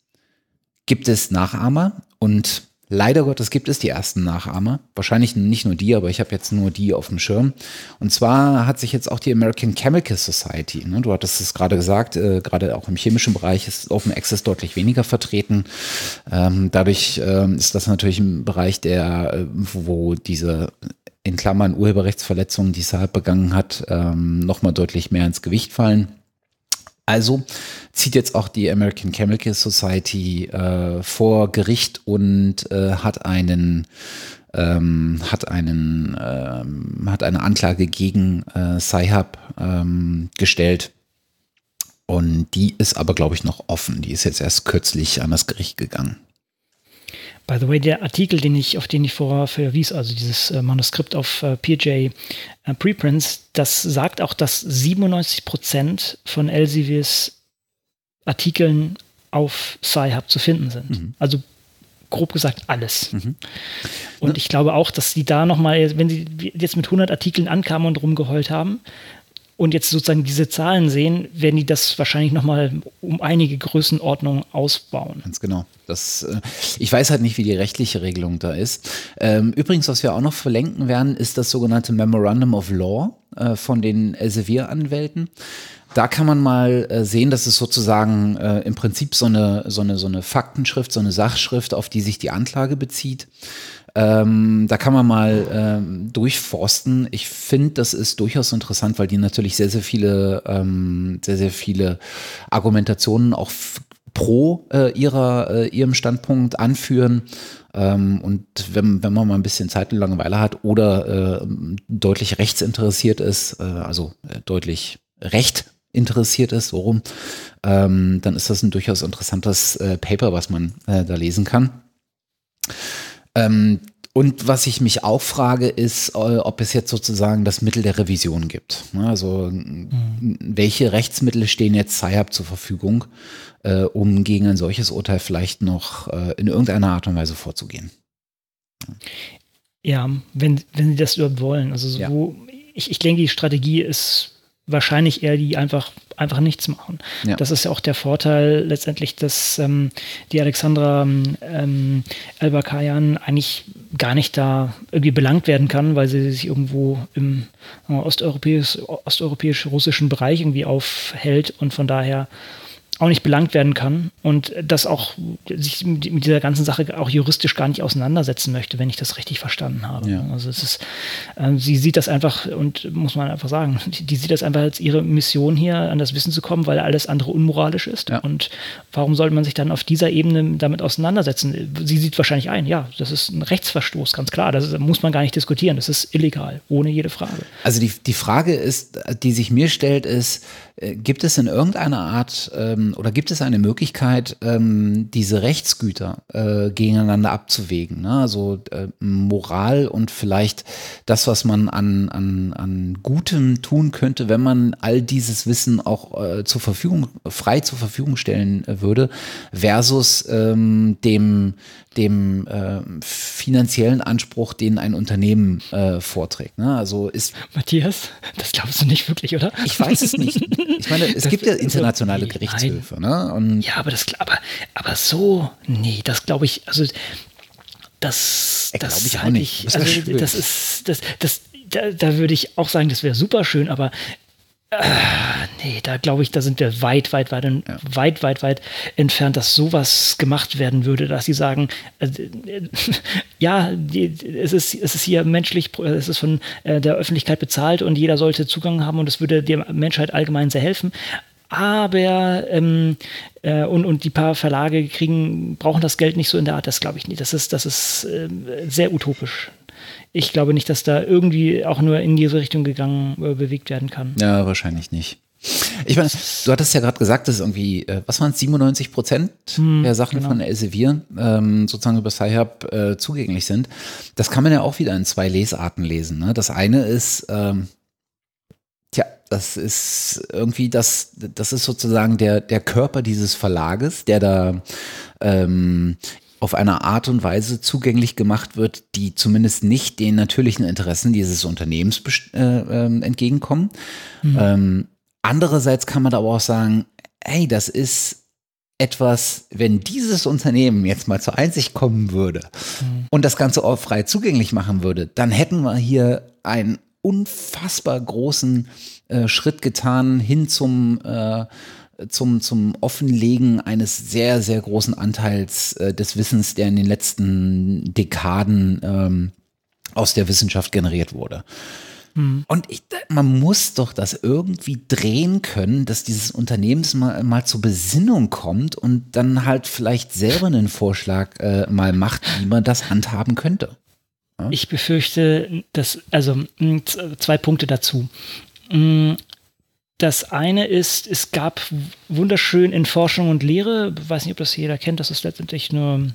S2: gibt es Nachahmer? Und Leider Gottes gibt es die ersten Nachahmer. Wahrscheinlich nicht nur die, aber ich habe jetzt nur die auf dem Schirm. Und zwar hat sich jetzt auch die American Chemical Society, ne, du hattest es gerade gesagt, äh, gerade auch im chemischen Bereich ist Open Access deutlich weniger vertreten. Ähm, dadurch ähm, ist das natürlich ein Bereich, der, äh, wo diese in Klammern Urheberrechtsverletzungen, die Saab begangen hat, ähm, nochmal deutlich mehr ins Gewicht fallen. Also zieht jetzt auch die American Chemical Society äh, vor Gericht und äh, hat einen ähm, hat einen ähm, hat eine Anklage gegen äh, Sci-Hub ähm, gestellt und die ist aber glaube ich noch offen. Die ist jetzt erst kürzlich an das Gericht gegangen.
S1: By the way, der Artikel, den ich, auf den ich vorher verwies, also dieses äh, Manuskript auf äh, PJ äh, Preprints, das sagt auch, dass 97 Prozent von Elsevier's Artikeln auf Sci-Hub zu finden sind. Mhm. Also grob gesagt alles. Mhm. Und ich glaube auch, dass sie da nochmal, wenn sie jetzt mit 100 Artikeln ankamen und rumgeheult haben, und jetzt sozusagen diese Zahlen sehen, werden die das wahrscheinlich nochmal um einige Größenordnungen ausbauen.
S2: Ganz genau. Das, äh, ich weiß halt nicht, wie die rechtliche Regelung da ist. Ähm, übrigens, was wir auch noch verlenken werden, ist das sogenannte Memorandum of Law äh, von den Elsevier-Anwälten. Da kann man mal äh, sehen, dass es sozusagen äh, im Prinzip so eine, so, eine, so eine Faktenschrift, so eine Sachschrift, auf die sich die Anklage bezieht. Ähm, da kann man mal ähm, durchforsten. Ich finde, das ist durchaus interessant, weil die natürlich sehr, sehr viele, ähm, sehr, sehr viele Argumentationen auch pro äh, ihrer, äh, ihrem Standpunkt anführen. Ähm, und wenn, wenn man mal ein bisschen Zeit und Langeweile hat oder äh, deutlich rechtsinteressiert ist, äh, also äh, deutlich recht interessiert ist, worum, ähm, dann ist das ein durchaus interessantes äh, Paper, was man da lesen kann. Ähm, und was ich mich auch frage, ist, äh, ob es jetzt sozusagen das Mittel der Revision gibt. Ne, also mhm. welche Rechtsmittel stehen jetzt SciHub zur Verfügung, äh, um gegen ein solches Urteil vielleicht noch äh, in irgendeiner Art und Weise vorzugehen?
S1: Ja, wenn, wenn sie das überhaupt wollen. Also so, ja. ich, ich denke, die Strategie ist wahrscheinlich eher die einfach, einfach nichts machen. Ja. Das ist ja auch der Vorteil letztendlich, dass ähm, die Alexandra ähm, Elbakayan eigentlich gar nicht da irgendwie belangt werden kann, weil sie sich irgendwo im äh, osteuropäisch, osteuropäisch-russischen Bereich irgendwie aufhält und von daher auch nicht belangt werden kann und das auch sich mit dieser ganzen Sache auch juristisch gar nicht auseinandersetzen möchte, wenn ich das richtig verstanden habe. Ja. Also es ist, äh, sie sieht das einfach und muss man einfach sagen, die, die, sieht das einfach als ihre Mission hier, an das Wissen zu kommen, weil alles andere unmoralisch ist. Ja. Und warum sollte man sich dann auf dieser Ebene damit auseinandersetzen? Sie sieht wahrscheinlich ein, ja, das ist ein Rechtsverstoß, ganz klar. Das muss man gar nicht diskutieren. Das ist illegal, ohne jede Frage.
S2: Also die, die Frage ist, die sich mir stellt, ist, äh, gibt es in irgendeiner Art ähm, oder gibt es eine Möglichkeit, ähm, diese Rechtsgüter äh, gegeneinander abzuwägen? Ne? Also äh, Moral und vielleicht das, was man an, an, an Gutem tun könnte, wenn man all dieses Wissen auch äh, zur Verfügung, frei zur Verfügung stellen äh, würde, versus ähm, dem, dem äh, finanziellen Anspruch, den ein Unternehmen äh, vorträgt. Ne? Also ist
S1: Matthias, das glaubst du nicht wirklich, oder?
S2: Ich weiß es nicht. Ich meine, es das, gibt ja internationale so, Gerichtshöfe. Ne?
S1: Und ja, aber das, aber, aber so, nee, das glaube ich, also das, das
S2: ich auch nicht.
S1: Ich, also, das ist, das, das, da, da würde ich auch sagen, das wäre super schön, aber äh, nee, da glaube ich, da sind wir weit, weit, weit, ja. weit, weit, weit entfernt, dass sowas gemacht werden würde, dass sie sagen, äh, äh, ja, die, es, ist, es ist hier menschlich, es ist von äh, der Öffentlichkeit bezahlt und jeder sollte Zugang haben und es würde der Menschheit allgemein sehr helfen. Aber ähm, äh, und, und die paar Verlage kriegen, brauchen das Geld nicht so in der Art, das glaube ich nicht. Das ist, das ist äh, sehr utopisch ich glaube nicht, dass da irgendwie auch nur in diese Richtung gegangen, äh, bewegt werden kann.
S2: Ja, wahrscheinlich nicht. Ich meine, du hattest ja gerade gesagt, dass irgendwie, äh, was waren es, 97 Prozent hm, der Sachen genau. von Elsevier ähm, sozusagen über Sci-Hub äh, zugänglich sind. Das kann man ja auch wieder in zwei Lesarten lesen. Ne? Das eine ist, ähm, tja, das ist irgendwie das, das ist sozusagen der, der Körper dieses Verlages, der da ähm, auf eine Art und Weise zugänglich gemacht wird, die zumindest nicht den natürlichen Interessen dieses Unternehmens äh, äh, entgegenkommen. Mhm. Ähm, andererseits kann man aber auch sagen, hey, das ist etwas, wenn dieses Unternehmen jetzt mal zur Einsicht kommen würde mhm. und das Ganze auch frei zugänglich machen würde, dann hätten wir hier einen unfassbar großen äh, Schritt getan hin zum äh, zum, zum Offenlegen eines sehr, sehr großen Anteils äh, des Wissens, der in den letzten Dekaden ähm, aus der Wissenschaft generiert wurde. Hm. Und ich, man muss doch das irgendwie drehen können, dass dieses Unternehmen mal, mal zur Besinnung kommt und dann halt vielleicht selber einen Vorschlag äh, mal macht, wie man das handhaben könnte.
S1: Ja? Ich befürchte, dass, also zwei Punkte dazu. Das eine ist, es gab wunderschön in Forschung und Lehre, ich weiß nicht, ob das jeder kennt, das ist letztendlich nur,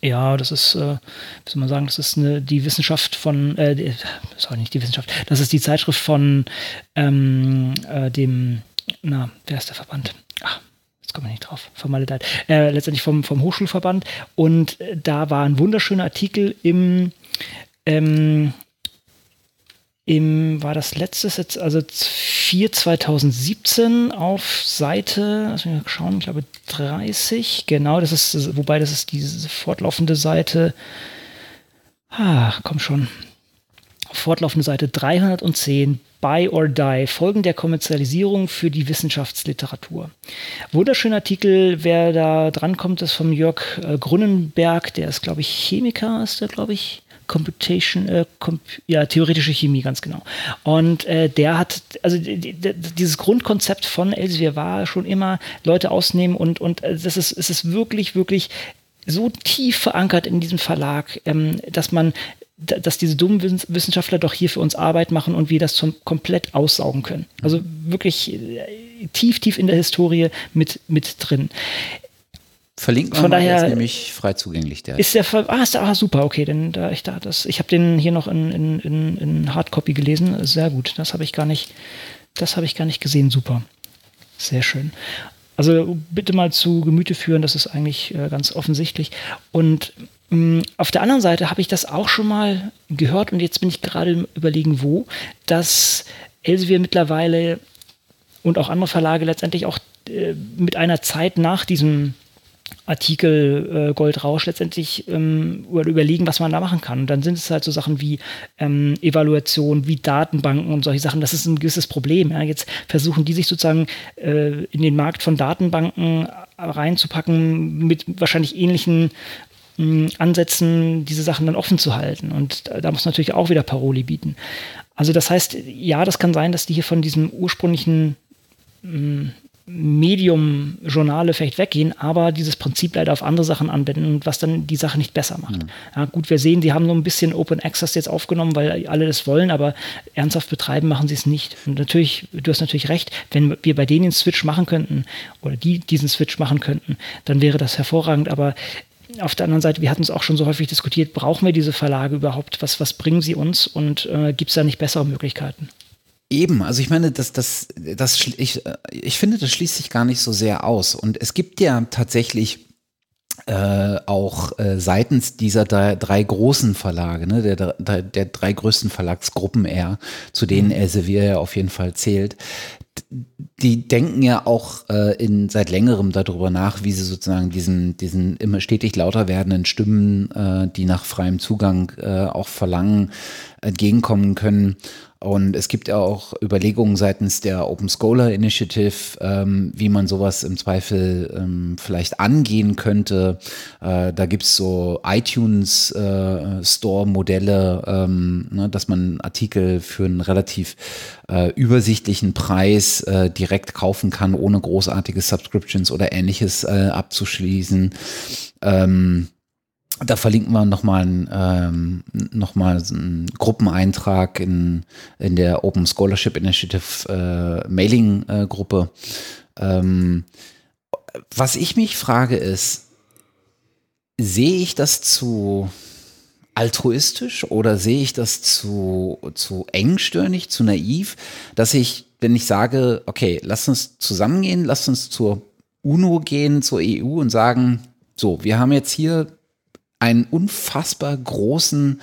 S1: ja, das ist, äh, wie soll man sagen, das ist eine, die Wissenschaft von, äh, sorry, nicht die Wissenschaft, das ist die Zeitschrift von ähm, äh, dem, na, wer ist der Verband? Ach, jetzt komme ich nicht drauf, Formalität. Äh, letztendlich vom, vom Hochschulverband. Und äh, da war ein wunderschöner Artikel im, ähm, im, war das letztes jetzt, also 4 2017 auf Seite, lass mich mal schauen, ich glaube 30, genau, das ist, wobei das ist diese fortlaufende Seite, ah, komm schon, fortlaufende Seite 310, Buy or Die, Folgen der Kommerzialisierung für die Wissenschaftsliteratur. Wunderschöner Artikel, wer da drankommt, ist vom Jörg äh, Grunnenberg, der ist, glaube ich, Chemiker, ist der, glaube ich, Computation, äh, comp ja, theoretische Chemie, ganz genau. Und äh, der hat, also dieses Grundkonzept von Elsevier war schon immer Leute ausnehmen und, und äh, das ist, es ist wirklich, wirklich so tief verankert in diesem Verlag, ähm, dass man dass diese dummen Wissenschaftler doch hier für uns Arbeit machen und wir das zum komplett aussaugen können. Also wirklich äh, tief, tief in der Historie mit, mit drin.
S2: Verlinken
S1: Von daher
S2: ist nämlich frei zugänglich. Der
S1: ist der ah, ist der, ah super, okay, denn da ich da das, ich habe den hier noch in, in, in, in Hardcopy gelesen, sehr gut. Das habe ich gar nicht, das habe ich gar nicht gesehen, super, sehr schön. Also bitte mal zu Gemüte führen, das ist eigentlich äh, ganz offensichtlich. Und mh, mm, auf der anderen Seite habe ich das auch schon mal gehört und jetzt bin ich gerade überlegen, wo, dass Elsevier mittlerweile und auch andere Verlage letztendlich auch äh, mit einer Zeit nach diesem Artikel äh, Goldrausch letztendlich ähm, überlegen, was man da machen kann. Und dann sind es halt so Sachen wie ähm, Evaluation, wie Datenbanken und solche Sachen. Das ist ein gewisses Problem. Ja. Jetzt versuchen die sich sozusagen äh, in den Markt von Datenbanken reinzupacken mit wahrscheinlich ähnlichen mh, Ansätzen, diese Sachen dann offen zu halten. Und da, da muss natürlich auch wieder Paroli bieten. Also das heißt, ja, das kann sein, dass die hier von diesem ursprünglichen mh, Medium-Journale vielleicht weggehen, aber dieses Prinzip leider auf andere Sachen anwenden, was dann die Sache nicht besser macht. Mhm. Ja, gut, wir sehen, die haben nur ein bisschen Open Access jetzt aufgenommen, weil alle das wollen, aber ernsthaft betreiben machen sie es nicht. Und natürlich, du hast natürlich recht, wenn wir bei denen den Switch machen könnten oder die diesen Switch machen könnten, dann wäre das hervorragend, aber auf der anderen Seite, wir hatten es auch schon so häufig diskutiert, brauchen wir diese Verlage überhaupt? Was, was bringen sie uns und äh, gibt es da nicht bessere Möglichkeiten?
S2: Eben, also ich meine, das, das, das, ich, ich finde, das schließt sich gar nicht so sehr aus. Und es gibt ja tatsächlich äh, auch äh, seitens dieser drei, drei großen Verlage, ne, der, der, der drei größten Verlagsgruppen eher, zu denen mhm. Elsevier ja auf jeden Fall zählt, die denken ja auch äh, in, seit längerem darüber nach, wie sie sozusagen diesen, diesen immer stetig lauter werdenden Stimmen, äh, die nach freiem Zugang äh, auch verlangen, entgegenkommen können. Und es gibt ja auch Überlegungen seitens der Open Scholar Initiative, ähm, wie man sowas im Zweifel ähm, vielleicht angehen könnte. Äh, da gibt's so iTunes äh, Store-Modelle, ähm, ne, dass man Artikel für einen relativ äh, übersichtlichen Preis äh, direkt kaufen kann, ohne großartige Subscriptions oder ähnliches äh, abzuschließen. Ähm, da verlinken wir nochmal einen, ähm, noch einen Gruppeneintrag in, in der Open Scholarship Initiative äh, Mailing-Gruppe. Äh, ähm, was ich mich frage ist, sehe ich das zu altruistisch oder sehe ich das zu, zu engstirnig, zu naiv, dass ich, wenn ich sage, okay, lass uns zusammengehen, lass uns zur UNO gehen, zur EU und sagen, so, wir haben jetzt hier einen unfassbar großen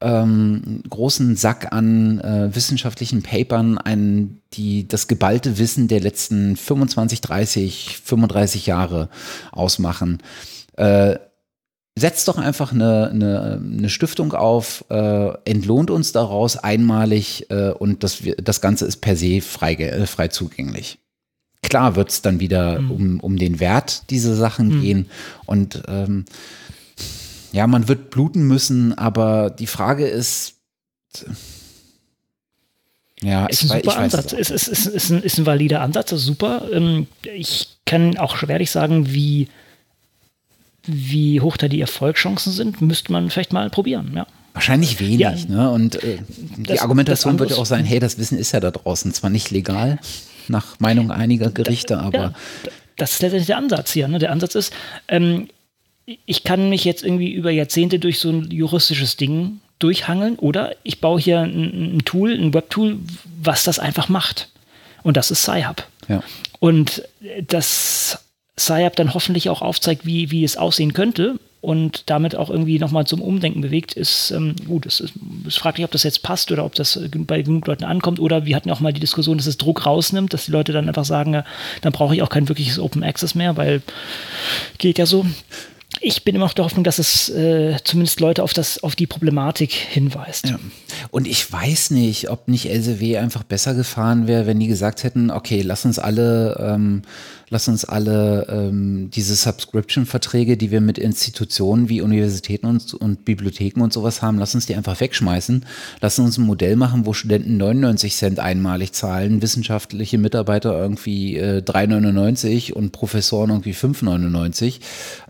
S2: ähm, großen Sack an äh, wissenschaftlichen Papern, einen, die das geballte Wissen der letzten 25, 30, 35 Jahre ausmachen. Äh, setzt doch einfach eine, eine, eine Stiftung auf, äh, entlohnt uns daraus einmalig äh, und das, das Ganze ist per se frei, äh, frei zugänglich. Klar wird es dann wieder mhm. um, um den Wert dieser Sachen mhm. gehen und ähm, ja, man wird bluten müssen, aber die Frage ist,
S1: ja, ist ich, ein super ich Ansatz. Ist, ist, ist, ist, ein, ist ein valider Ansatz, das ist super. Ähm, ich kann auch schwerlich sagen, wie, wie hoch da die Erfolgschancen sind. Müsste man vielleicht mal probieren, ja.
S2: Wahrscheinlich wenig, ja, ne? Und äh, die das, Argumentation das wird ja auch sein, hey, das Wissen ist ja da draußen zwar nicht legal, nach Meinung einiger Gerichte, aber. Ja,
S1: das ist letztendlich der Ansatz hier. Ne? Der Ansatz ist, ähm, ich kann mich jetzt irgendwie über Jahrzehnte durch so ein juristisches Ding durchhangeln oder ich baue hier ein, ein Tool, ein Webtool, was das einfach macht. Und das ist Sci-Hub.
S2: Ja. Und
S1: das Sci-Hub dann hoffentlich auch aufzeigt, wie, wie es aussehen könnte und damit auch irgendwie nochmal zum Umdenken bewegt, ist ähm, gut. Es, ist, es fragt mich, ob das jetzt passt oder ob das bei genug Leuten ankommt. Oder wir hatten auch mal die Diskussion, dass es Druck rausnimmt, dass die Leute dann einfach sagen, ja, dann brauche ich auch kein wirkliches Open Access mehr, weil geht ja so ich bin immer noch der Hoffnung, dass es äh, zumindest Leute auf, das, auf die Problematik hinweist. Ja.
S2: Und ich weiß nicht, ob nicht LCW einfach besser gefahren wäre, wenn die gesagt hätten, okay, lass uns alle ähm, lass uns alle ähm, diese Subscription-Verträge, die wir mit Institutionen wie Universitäten und, und Bibliotheken und sowas haben, lass uns die einfach wegschmeißen. Lass uns ein Modell machen, wo Studenten 99 Cent einmalig zahlen, wissenschaftliche Mitarbeiter irgendwie äh, 3,99 und Professoren irgendwie 5,99.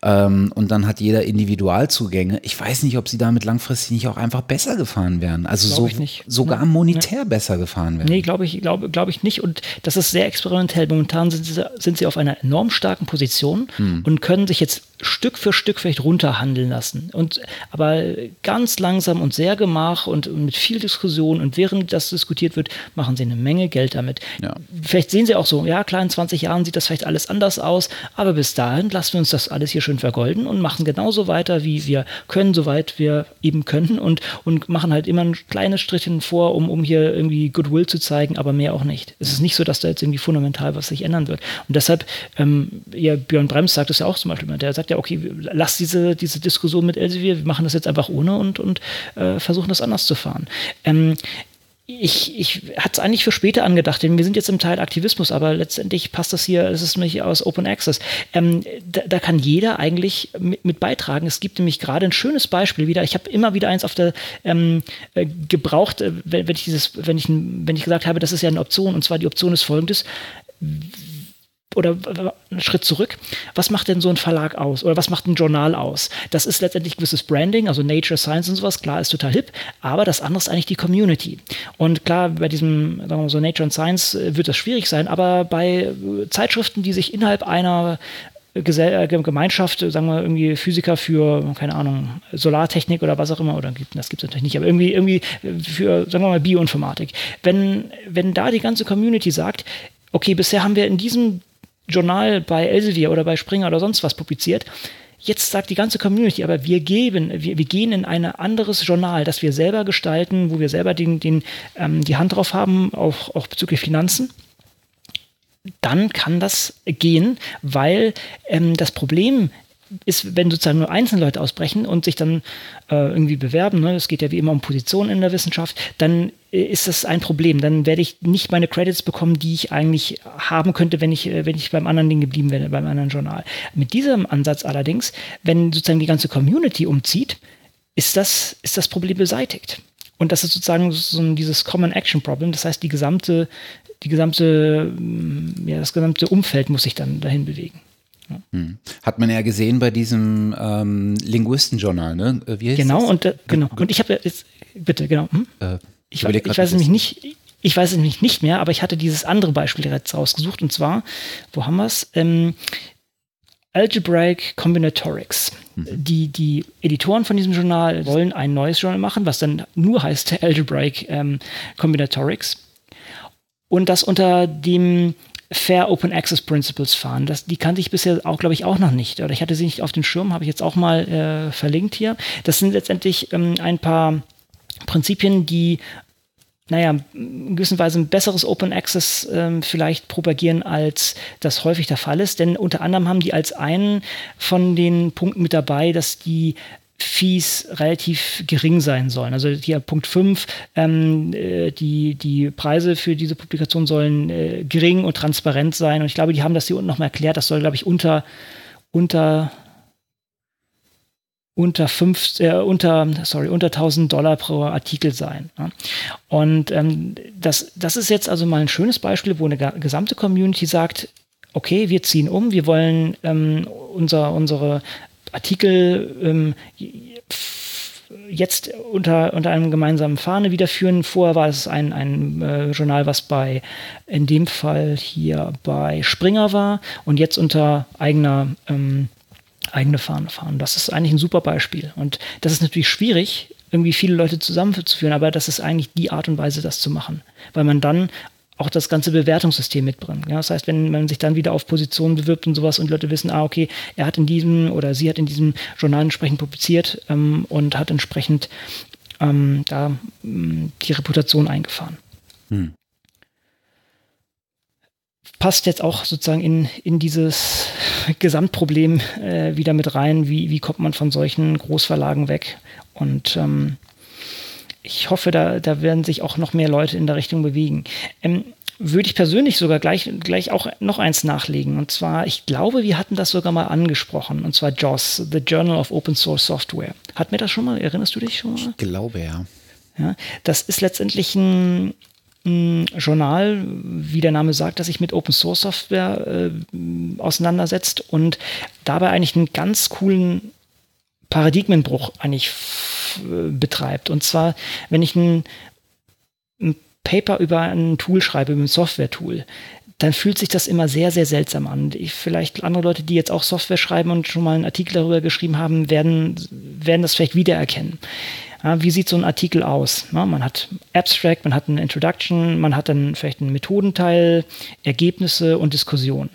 S2: Ähm, und dann hat jeder Individualzugänge. Ich weiß nicht, ob sie damit langfristig nicht auch einfach besser gefahren wären. Also so, sogar nee. monetär nee. besser gefahren wären.
S1: Nee, glaube ich, glaube, glaube ich nicht. Und das ist sehr experimentell. Momentan sind sie, sind sie auf einer enorm starken Position hm. und können sich jetzt Stück für Stück vielleicht runterhandeln lassen. Und aber ganz langsam und sehr gemach und mit viel Diskussion und während das diskutiert wird, machen sie eine Menge Geld damit. Ja. Vielleicht sehen sie auch so, ja klar, in 20 Jahren sieht das vielleicht alles anders aus, aber bis dahin lassen wir uns das alles hier schön vergolden und machen genauso weiter, wie wir können, soweit wir eben können und, und machen halt immer ein kleines Schrittchen vor, um, um hier irgendwie Goodwill zu zeigen, aber mehr auch nicht. Es ist nicht so, dass da jetzt irgendwie fundamental was sich ändern wird. Und deshalb, ähm, ja, Björn Brems sagt es ja auch zum Beispiel, der sagt ja, okay, lass diese, diese Diskussion mit Elsevier, wir machen das jetzt einfach ohne und, und äh, versuchen das anders zu fahren. Ähm, ich, ich hatte es eigentlich für später angedacht, denn wir sind jetzt im Teil Aktivismus, aber letztendlich passt das hier, es ist nämlich aus Open Access. Ähm, da, da, kann jeder eigentlich mit, mit, beitragen. Es gibt nämlich gerade ein schönes Beispiel wieder. Ich habe immer wieder eins auf der ähm, äh, gebraucht, äh, wenn, wenn, ich dieses, wenn ich, wenn ich gesagt habe, das ist ja eine Option, und zwar die Option ist folgendes oder einen Schritt zurück. Was macht denn so ein Verlag aus? Oder was macht ein Journal aus? Das ist letztendlich gewisses Branding, also Nature, Science und sowas. Klar, ist total hip. Aber das andere ist eigentlich die Community. Und klar, bei diesem, sagen wir mal so Nature und Science äh, wird das schwierig sein. Aber bei äh, Zeitschriften, die sich innerhalb einer Gesell äh, Gemeinschaft, sagen wir irgendwie Physiker für, keine Ahnung, Solartechnik oder was auch immer, oder das gibt es natürlich nicht, aber irgendwie, irgendwie für, sagen wir mal, Bioinformatik. Wenn, wenn da die ganze Community sagt, okay, bisher haben wir in diesem Journal bei Elsevier oder bei Springer oder sonst was publiziert. Jetzt sagt die ganze Community, aber wir geben, wir, wir gehen in ein anderes Journal, das wir selber gestalten, wo wir selber den, den, ähm, die Hand drauf haben, auch, auch bezüglich Finanzen dann kann das gehen, weil ähm, das Problem ist, wenn sozusagen nur einzelne Leute ausbrechen und sich dann äh, irgendwie bewerben, ne, es geht ja wie immer um Positionen in der Wissenschaft, dann ist das ein Problem. Dann werde ich nicht meine Credits bekommen, die ich eigentlich haben könnte, wenn ich, äh, wenn ich beim anderen Ding geblieben wäre, beim anderen Journal. Mit diesem Ansatz allerdings, wenn sozusagen die ganze Community umzieht, ist das, ist das Problem beseitigt. Und das ist sozusagen so dieses Common Action Problem. Das heißt, die gesamte, die gesamte, ja, das gesamte Umfeld muss sich dann dahin bewegen.
S2: Hm. Hat man ja gesehen bei diesem ähm, Linguistenjournal, ne?
S1: Äh, genau, das? und äh, genau. Und ich habe jetzt, bitte, genau. Hm? Äh, ich, ich, ich weiß nämlich nicht, ich weiß es nämlich nicht mehr, aber ich hatte dieses andere Beispiel jetzt rausgesucht und zwar, wo haben wir es? Ähm, Algebraic Combinatorics. Mhm. Die, die Editoren von diesem Journal wollen ein neues Journal machen, was dann nur heißt Algebraic ähm, Combinatorics. Und das unter dem Fair Open Access Principles fahren. Das, die kannte ich bisher auch, glaube ich, auch noch nicht. Oder ich hatte sie nicht auf den Schirm, habe ich jetzt auch mal äh, verlinkt hier. Das sind letztendlich ähm, ein paar Prinzipien, die naja, in gewisser Weise ein besseres Open Access ähm, vielleicht propagieren, als das häufig der Fall ist. Denn unter anderem haben die als einen von den Punkten mit dabei, dass die Fees relativ gering sein sollen. Also hier Punkt 5, ähm, äh, die, die Preise für diese Publikation sollen äh, gering und transparent sein. Und ich glaube, die haben das hier unten nochmal erklärt. Das soll, glaube ich, unter, unter, unter fünf, äh, unter, sorry, unter 1000 Dollar pro Artikel sein. Ja. Und ähm, das, das ist jetzt also mal ein schönes Beispiel, wo eine gesamte Community sagt, okay, wir ziehen um, wir wollen ähm, unser, unsere Artikel ähm, jetzt unter, unter einem gemeinsamen Fahne wiederführen. Vorher war es ein, ein äh, Journal, was bei, in dem Fall hier bei Springer war und jetzt unter eigener ähm, eigene Fahne fahren. Das ist eigentlich ein super Beispiel. Und das ist natürlich schwierig, irgendwie viele Leute zusammenzuführen, aber das ist eigentlich die Art und Weise, das zu machen. Weil man dann auch das ganze Bewertungssystem mitbringen. Ja, das heißt, wenn man sich dann wieder auf Positionen bewirbt und sowas und Leute wissen, ah, okay, er hat in diesem oder sie hat in diesem Journal entsprechend publiziert ähm, und hat entsprechend ähm, da ähm, die Reputation eingefahren. Hm. Passt jetzt auch sozusagen in, in dieses Gesamtproblem äh, wieder mit rein, wie, wie kommt man von solchen Großverlagen weg und ähm, ich hoffe, da, da werden sich auch noch mehr Leute in der Richtung bewegen. Ähm, würde ich persönlich sogar gleich, gleich auch noch eins nachlegen. Und zwar, ich glaube, wir hatten das sogar mal angesprochen. Und zwar JOS, The Journal of Open Source Software. Hat mir das schon mal, erinnerst du dich schon mal?
S2: Ich glaube, ja.
S1: ja das ist letztendlich ein, ein Journal, wie der Name sagt, das sich mit Open Source Software äh, auseinandersetzt und dabei eigentlich einen ganz coolen Paradigmenbruch eigentlich betreibt. Und zwar, wenn ich ein, ein Paper über ein Tool schreibe, über ein Software-Tool, dann fühlt sich das immer sehr, sehr seltsam an. Ich, vielleicht andere Leute, die jetzt auch Software schreiben und schon mal einen Artikel darüber geschrieben haben, werden, werden das vielleicht wiedererkennen. Wie sieht so ein Artikel aus? Man hat Abstract, man hat eine Introduction, man hat dann vielleicht einen Methodenteil, Ergebnisse und Diskussion.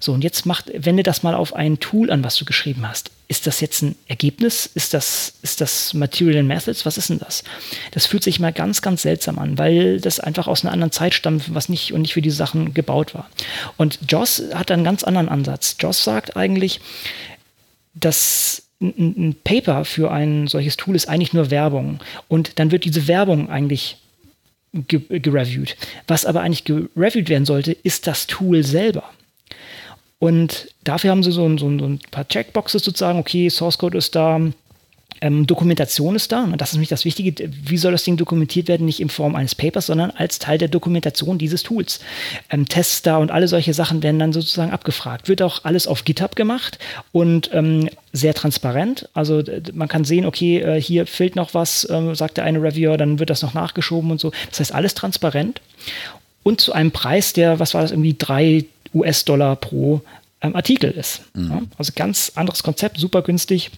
S1: So, und jetzt macht, wende das mal auf ein Tool an, was du geschrieben hast. Ist das jetzt ein Ergebnis? Ist das, ist das Material Methods? Was ist denn das? Das fühlt sich mal ganz, ganz seltsam an, weil das einfach aus einer anderen Zeit stammt, was nicht und nicht für diese Sachen gebaut war. Und Joss hat einen ganz anderen Ansatz. Joss sagt eigentlich, dass ein, ein Paper für ein solches Tool ist eigentlich nur Werbung. Und dann wird diese Werbung eigentlich gereviewt. Was aber eigentlich gereviewt werden sollte, ist das Tool selber. Und dafür haben sie so ein, so ein, paar Checkboxes sozusagen, okay, Source Code ist da, ähm, Dokumentation ist da, und das ist nämlich das Wichtige, wie soll das Ding dokumentiert werden, nicht in Form eines Papers, sondern als Teil der Dokumentation dieses Tools. Ähm, Tests da und alle solche Sachen werden dann sozusagen abgefragt. Wird auch alles auf GitHub gemacht und ähm, sehr transparent. Also man kann sehen, okay, äh, hier fehlt noch was, äh, sagt der eine Reviewer, dann wird das noch nachgeschoben und so. Das heißt, alles transparent und zu einem Preis, der, was war das, irgendwie drei US-Dollar pro ähm, Artikel ist. Mhm. Also ganz anderes Konzept, super günstig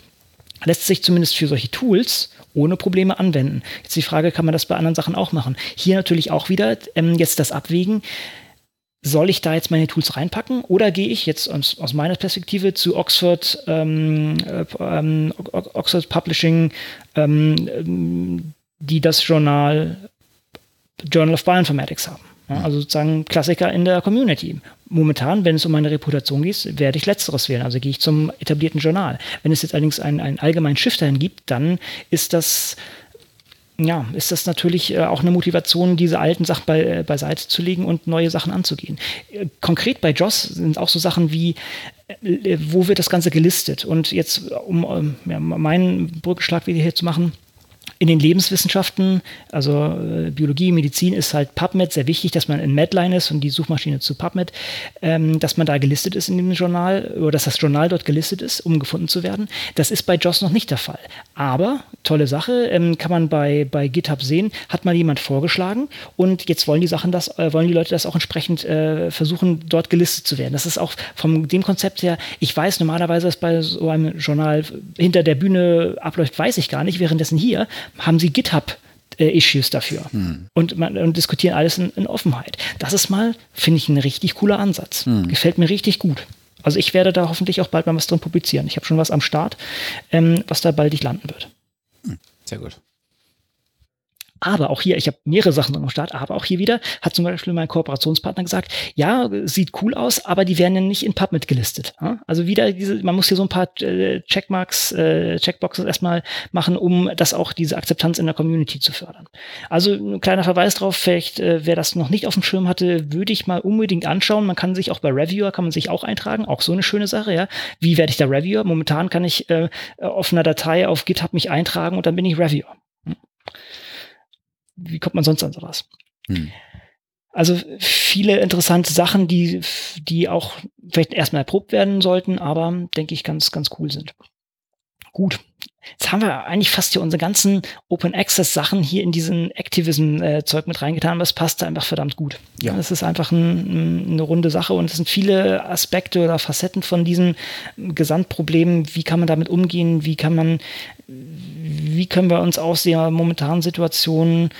S1: lässt sich zumindest für solche Tools ohne Probleme anwenden. Jetzt die Frage, kann man das bei anderen Sachen auch machen? Hier natürlich auch wieder ähm, jetzt das Abwägen. Soll ich da jetzt meine Tools reinpacken oder gehe ich jetzt aus, aus meiner Perspektive zu Oxford, ähm, äh, ähm, Oxford Publishing, ähm, die das Journal Journal of Bioinformatics haben? Ja, also sozusagen Klassiker in der Community. Momentan, wenn es um meine Reputation geht, werde ich Letzteres wählen. Also gehe ich zum etablierten Journal. Wenn es jetzt allerdings einen, einen allgemeinen Shift dahin gibt, dann ist das ja, ist das natürlich äh, auch eine Motivation, diese alten Sachen bei, äh, beiseite zu legen und neue Sachen anzugehen. Äh, konkret bei Joss sind auch so Sachen wie, wo wird das Ganze gelistet? Und jetzt, um ähm, ja, meinen Brückenschlag wieder hier zu machen, in den Lebenswissenschaften, also äh, Biologie, Medizin ist halt PubMed sehr wichtig, dass man in Medline ist und die Suchmaschine zu PubMed, ähm, dass man da gelistet ist in dem Journal oder dass das Journal dort gelistet ist, um gefunden zu werden. Das ist bei JOS noch nicht der Fall. Aber tolle Sache, ähm, kann man bei, bei GitHub sehen, hat mal jemand vorgeschlagen und jetzt wollen die Sachen das, äh, wollen die Leute das auch entsprechend äh, versuchen, dort gelistet zu werden. Das ist auch vom dem Konzept her, ich weiß normalerweise, dass bei so einem Journal hinter der Bühne abläuft, weiß ich gar nicht, währenddessen hier haben sie GitHub Issues dafür hm. und, man, und diskutieren alles in, in, Offenheit. Das ist mal, finde ich, ein richtig cooler Ansatz. Hm. Gefällt mir richtig gut. Also ich werde da hoffentlich auch bald mal was drin publizieren. Ich habe schon was am Start, ähm, was da baldig landen wird.
S2: Hm. Sehr gut.
S1: Aber auch hier, ich habe mehrere Sachen am Start, aber auch hier wieder hat zum Beispiel mein Kooperationspartner gesagt, ja, sieht cool aus, aber die werden ja nicht in PubMed gelistet. Also wieder diese, man muss hier so ein paar äh, Checkmarks, äh, Checkboxes erstmal machen, um das auch diese Akzeptanz in der Community zu fördern. Also ein kleiner Verweis drauf, vielleicht, äh, wer das noch nicht auf dem Schirm hatte, würde ich mal unbedingt anschauen. Man kann sich auch bei Reviewer, kann man sich auch eintragen, auch so eine schöne Sache, ja. Wie werde ich da Reviewer? Momentan kann ich äh, auf einer Datei auf GitHub mich eintragen und dann bin ich Reviewer wie kommt man sonst an sowas? Hm. Also viele interessante Sachen, die, die auch vielleicht erstmal erprobt werden sollten, aber denke ich ganz, ganz cool sind. Gut. Jetzt haben wir eigentlich fast hier unsere ganzen Open Access Sachen hier in diesen Activism-Zeug mit reingetan, aber es passt einfach verdammt gut. Ja. Es ist einfach ein, eine runde Sache und es sind viele Aspekte oder Facetten von diesem Gesamtproblem. Wie kann man damit umgehen? Wie kann man wie können wir uns aus der momentanen Situation,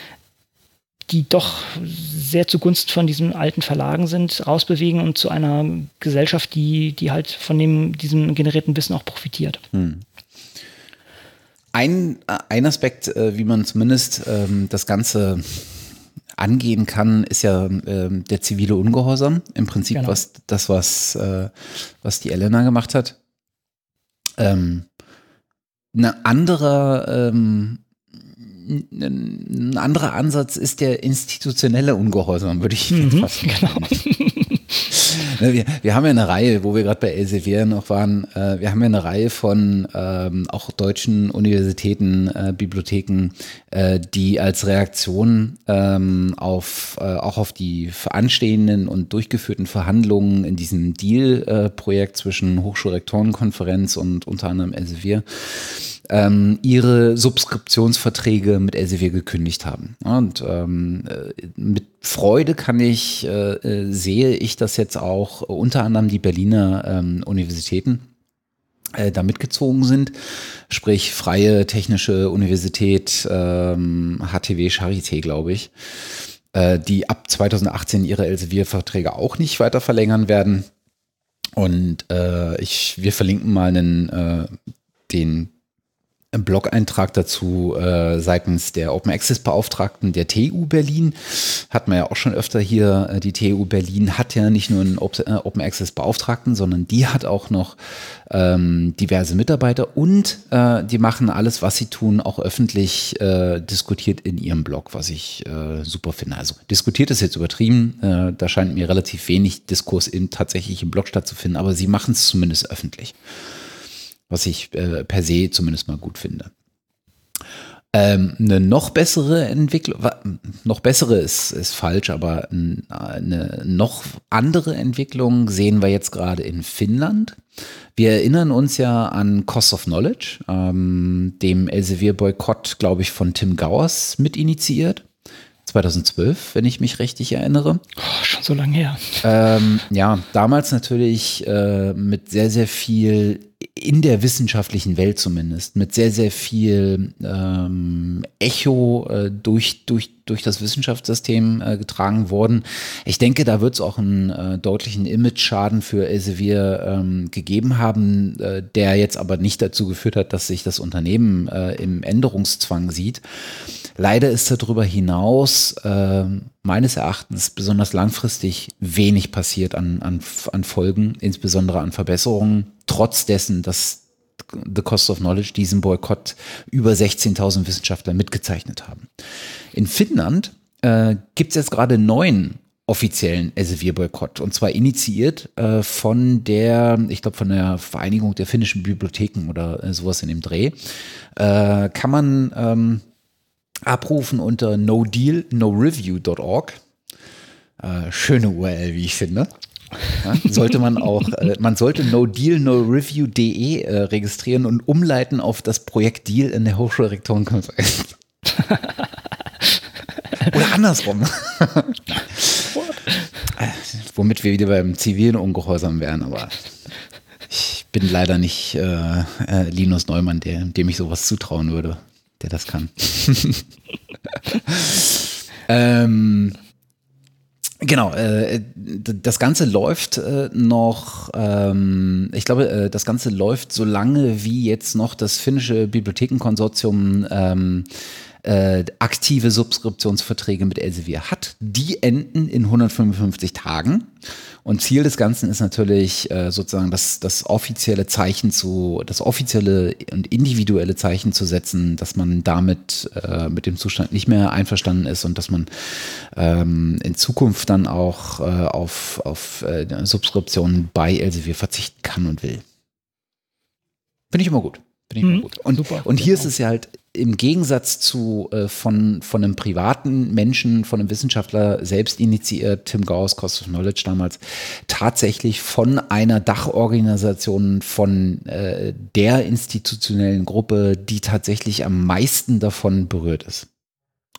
S1: die doch sehr zugunsten von diesen alten Verlagen sind, rausbewegen und zu einer Gesellschaft, die, die halt von dem, diesem generierten Wissen auch profitiert. Hm.
S2: Ein, ein Aspekt, äh, wie man zumindest ähm, das Ganze angehen kann, ist ja ähm, der zivile Ungehorsam. Im Prinzip genau. was das, was, äh, was die Elena gemacht hat. Ähm, ein anderer, ähm, ein anderer Ansatz ist der institutionelle Ungehorsam, würde ich mhm, fast genau. Ne, wir, wir haben ja eine Reihe, wo wir gerade bei Elsevier noch waren, äh, wir haben ja eine Reihe von ähm, auch deutschen Universitäten, äh, Bibliotheken, äh, die als Reaktion ähm, auf äh, auch auf die anstehenden und durchgeführten Verhandlungen in diesem Deal-Projekt zwischen Hochschulrektorenkonferenz und unter anderem Elsevier ähm, ihre Subskriptionsverträge mit Elsevier gekündigt haben. Und ähm, äh, mit Freude kann ich, äh, äh, sehe ich das jetzt auch unter anderem die Berliner ähm, Universitäten äh, da mitgezogen sind, sprich Freie Technische Universität, ähm, HTW Charité, glaube ich, äh, die ab 2018 ihre Elsevier-Verträge auch nicht weiter verlängern werden. Und äh, ich, wir verlinken mal einen, äh, den Blog-Eintrag dazu äh, seitens der Open Access Beauftragten der TU Berlin. Hat man ja auch schon öfter hier. Äh, die TU Berlin hat ja nicht nur einen äh, Open Access Beauftragten, sondern die hat auch noch ähm, diverse Mitarbeiter und äh, die machen alles, was sie tun, auch öffentlich äh, diskutiert in ihrem Blog, was ich äh, super finde. Also diskutiert ist jetzt übertrieben. Da scheint mir relativ wenig Diskurs in, tatsächlich im Blog stattzufinden, aber sie machen es zumindest öffentlich was ich äh, per se zumindest mal gut finde. Ähm, eine noch bessere Entwicklung, noch bessere ist, ist falsch, aber eine noch andere Entwicklung sehen wir jetzt gerade in Finnland. Wir erinnern uns ja an Cost of Knowledge, ähm, dem Elsevier-Boykott, glaube ich, von Tim Gauers mit initiiert. 2012, wenn ich mich richtig erinnere.
S1: Oh, schon so lange her.
S2: Ähm, ja, damals natürlich äh, mit sehr, sehr viel in der wissenschaftlichen Welt zumindest, mit sehr, sehr viel ähm, Echo äh, durch, durch, durch das Wissenschaftssystem äh, getragen worden. Ich denke, da wird es auch einen äh, deutlichen Image-Schaden für Elsevier ähm, gegeben haben, äh, der jetzt aber nicht dazu geführt hat, dass sich das Unternehmen äh, im Änderungszwang sieht. Leider ist darüber hinaus äh, meines Erachtens besonders langfristig wenig passiert an, an, an Folgen, insbesondere an Verbesserungen, trotz dessen, dass The Cost of Knowledge diesen Boykott über 16.000 Wissenschaftler mitgezeichnet haben. In Finnland äh, gibt es jetzt gerade neun offiziellen Elsevier-Boykott und zwar initiiert äh, von der, ich glaube von der Vereinigung der finnischen Bibliotheken oder äh, sowas in dem Dreh. Äh, kann man ähm, abrufen unter nodealnoreview.org. Äh, schöne URL, wie ich finde. Ja, sollte man auch, äh, man sollte nodealnoreview.de äh, registrieren und umleiten auf das Projekt Deal in der Hochschulrektorenkonferenz. Oder andersrum. Womit wir wieder beim zivilen Ungehorsam wären, aber ich bin leider nicht äh, äh, Linus Neumann, der, dem ich sowas zutrauen würde der das kann. ähm, Genau, äh, das Ganze läuft äh, noch, ähm, ich glaube, äh, das Ganze läuft so lange, wie jetzt noch das finnische Bibliothekenkonsortium ähm, äh, aktive Subskriptionsverträge mit Elsevier hat. Die enden in 155 Tagen. Und Ziel des Ganzen ist natürlich äh, sozusagen das, das offizielle Zeichen zu, das offizielle und individuelle Zeichen zu setzen, dass man damit äh, mit dem Zustand nicht mehr einverstanden ist und dass man ähm, in Zukunft dann auch äh, auf, auf äh, Subskriptionen bei Elsevier verzichten kann und will. Finde ich immer gut. Finde ich mhm. gut. Und, Super, und hier genau. ist es ja halt im Gegensatz zu äh, von, von einem privaten Menschen, von einem Wissenschaftler selbst initiiert, Tim Gauss, Cost of Knowledge damals, tatsächlich von einer Dachorganisation, von äh, der institutionellen Gruppe, die tatsächlich am meisten davon berührt ist.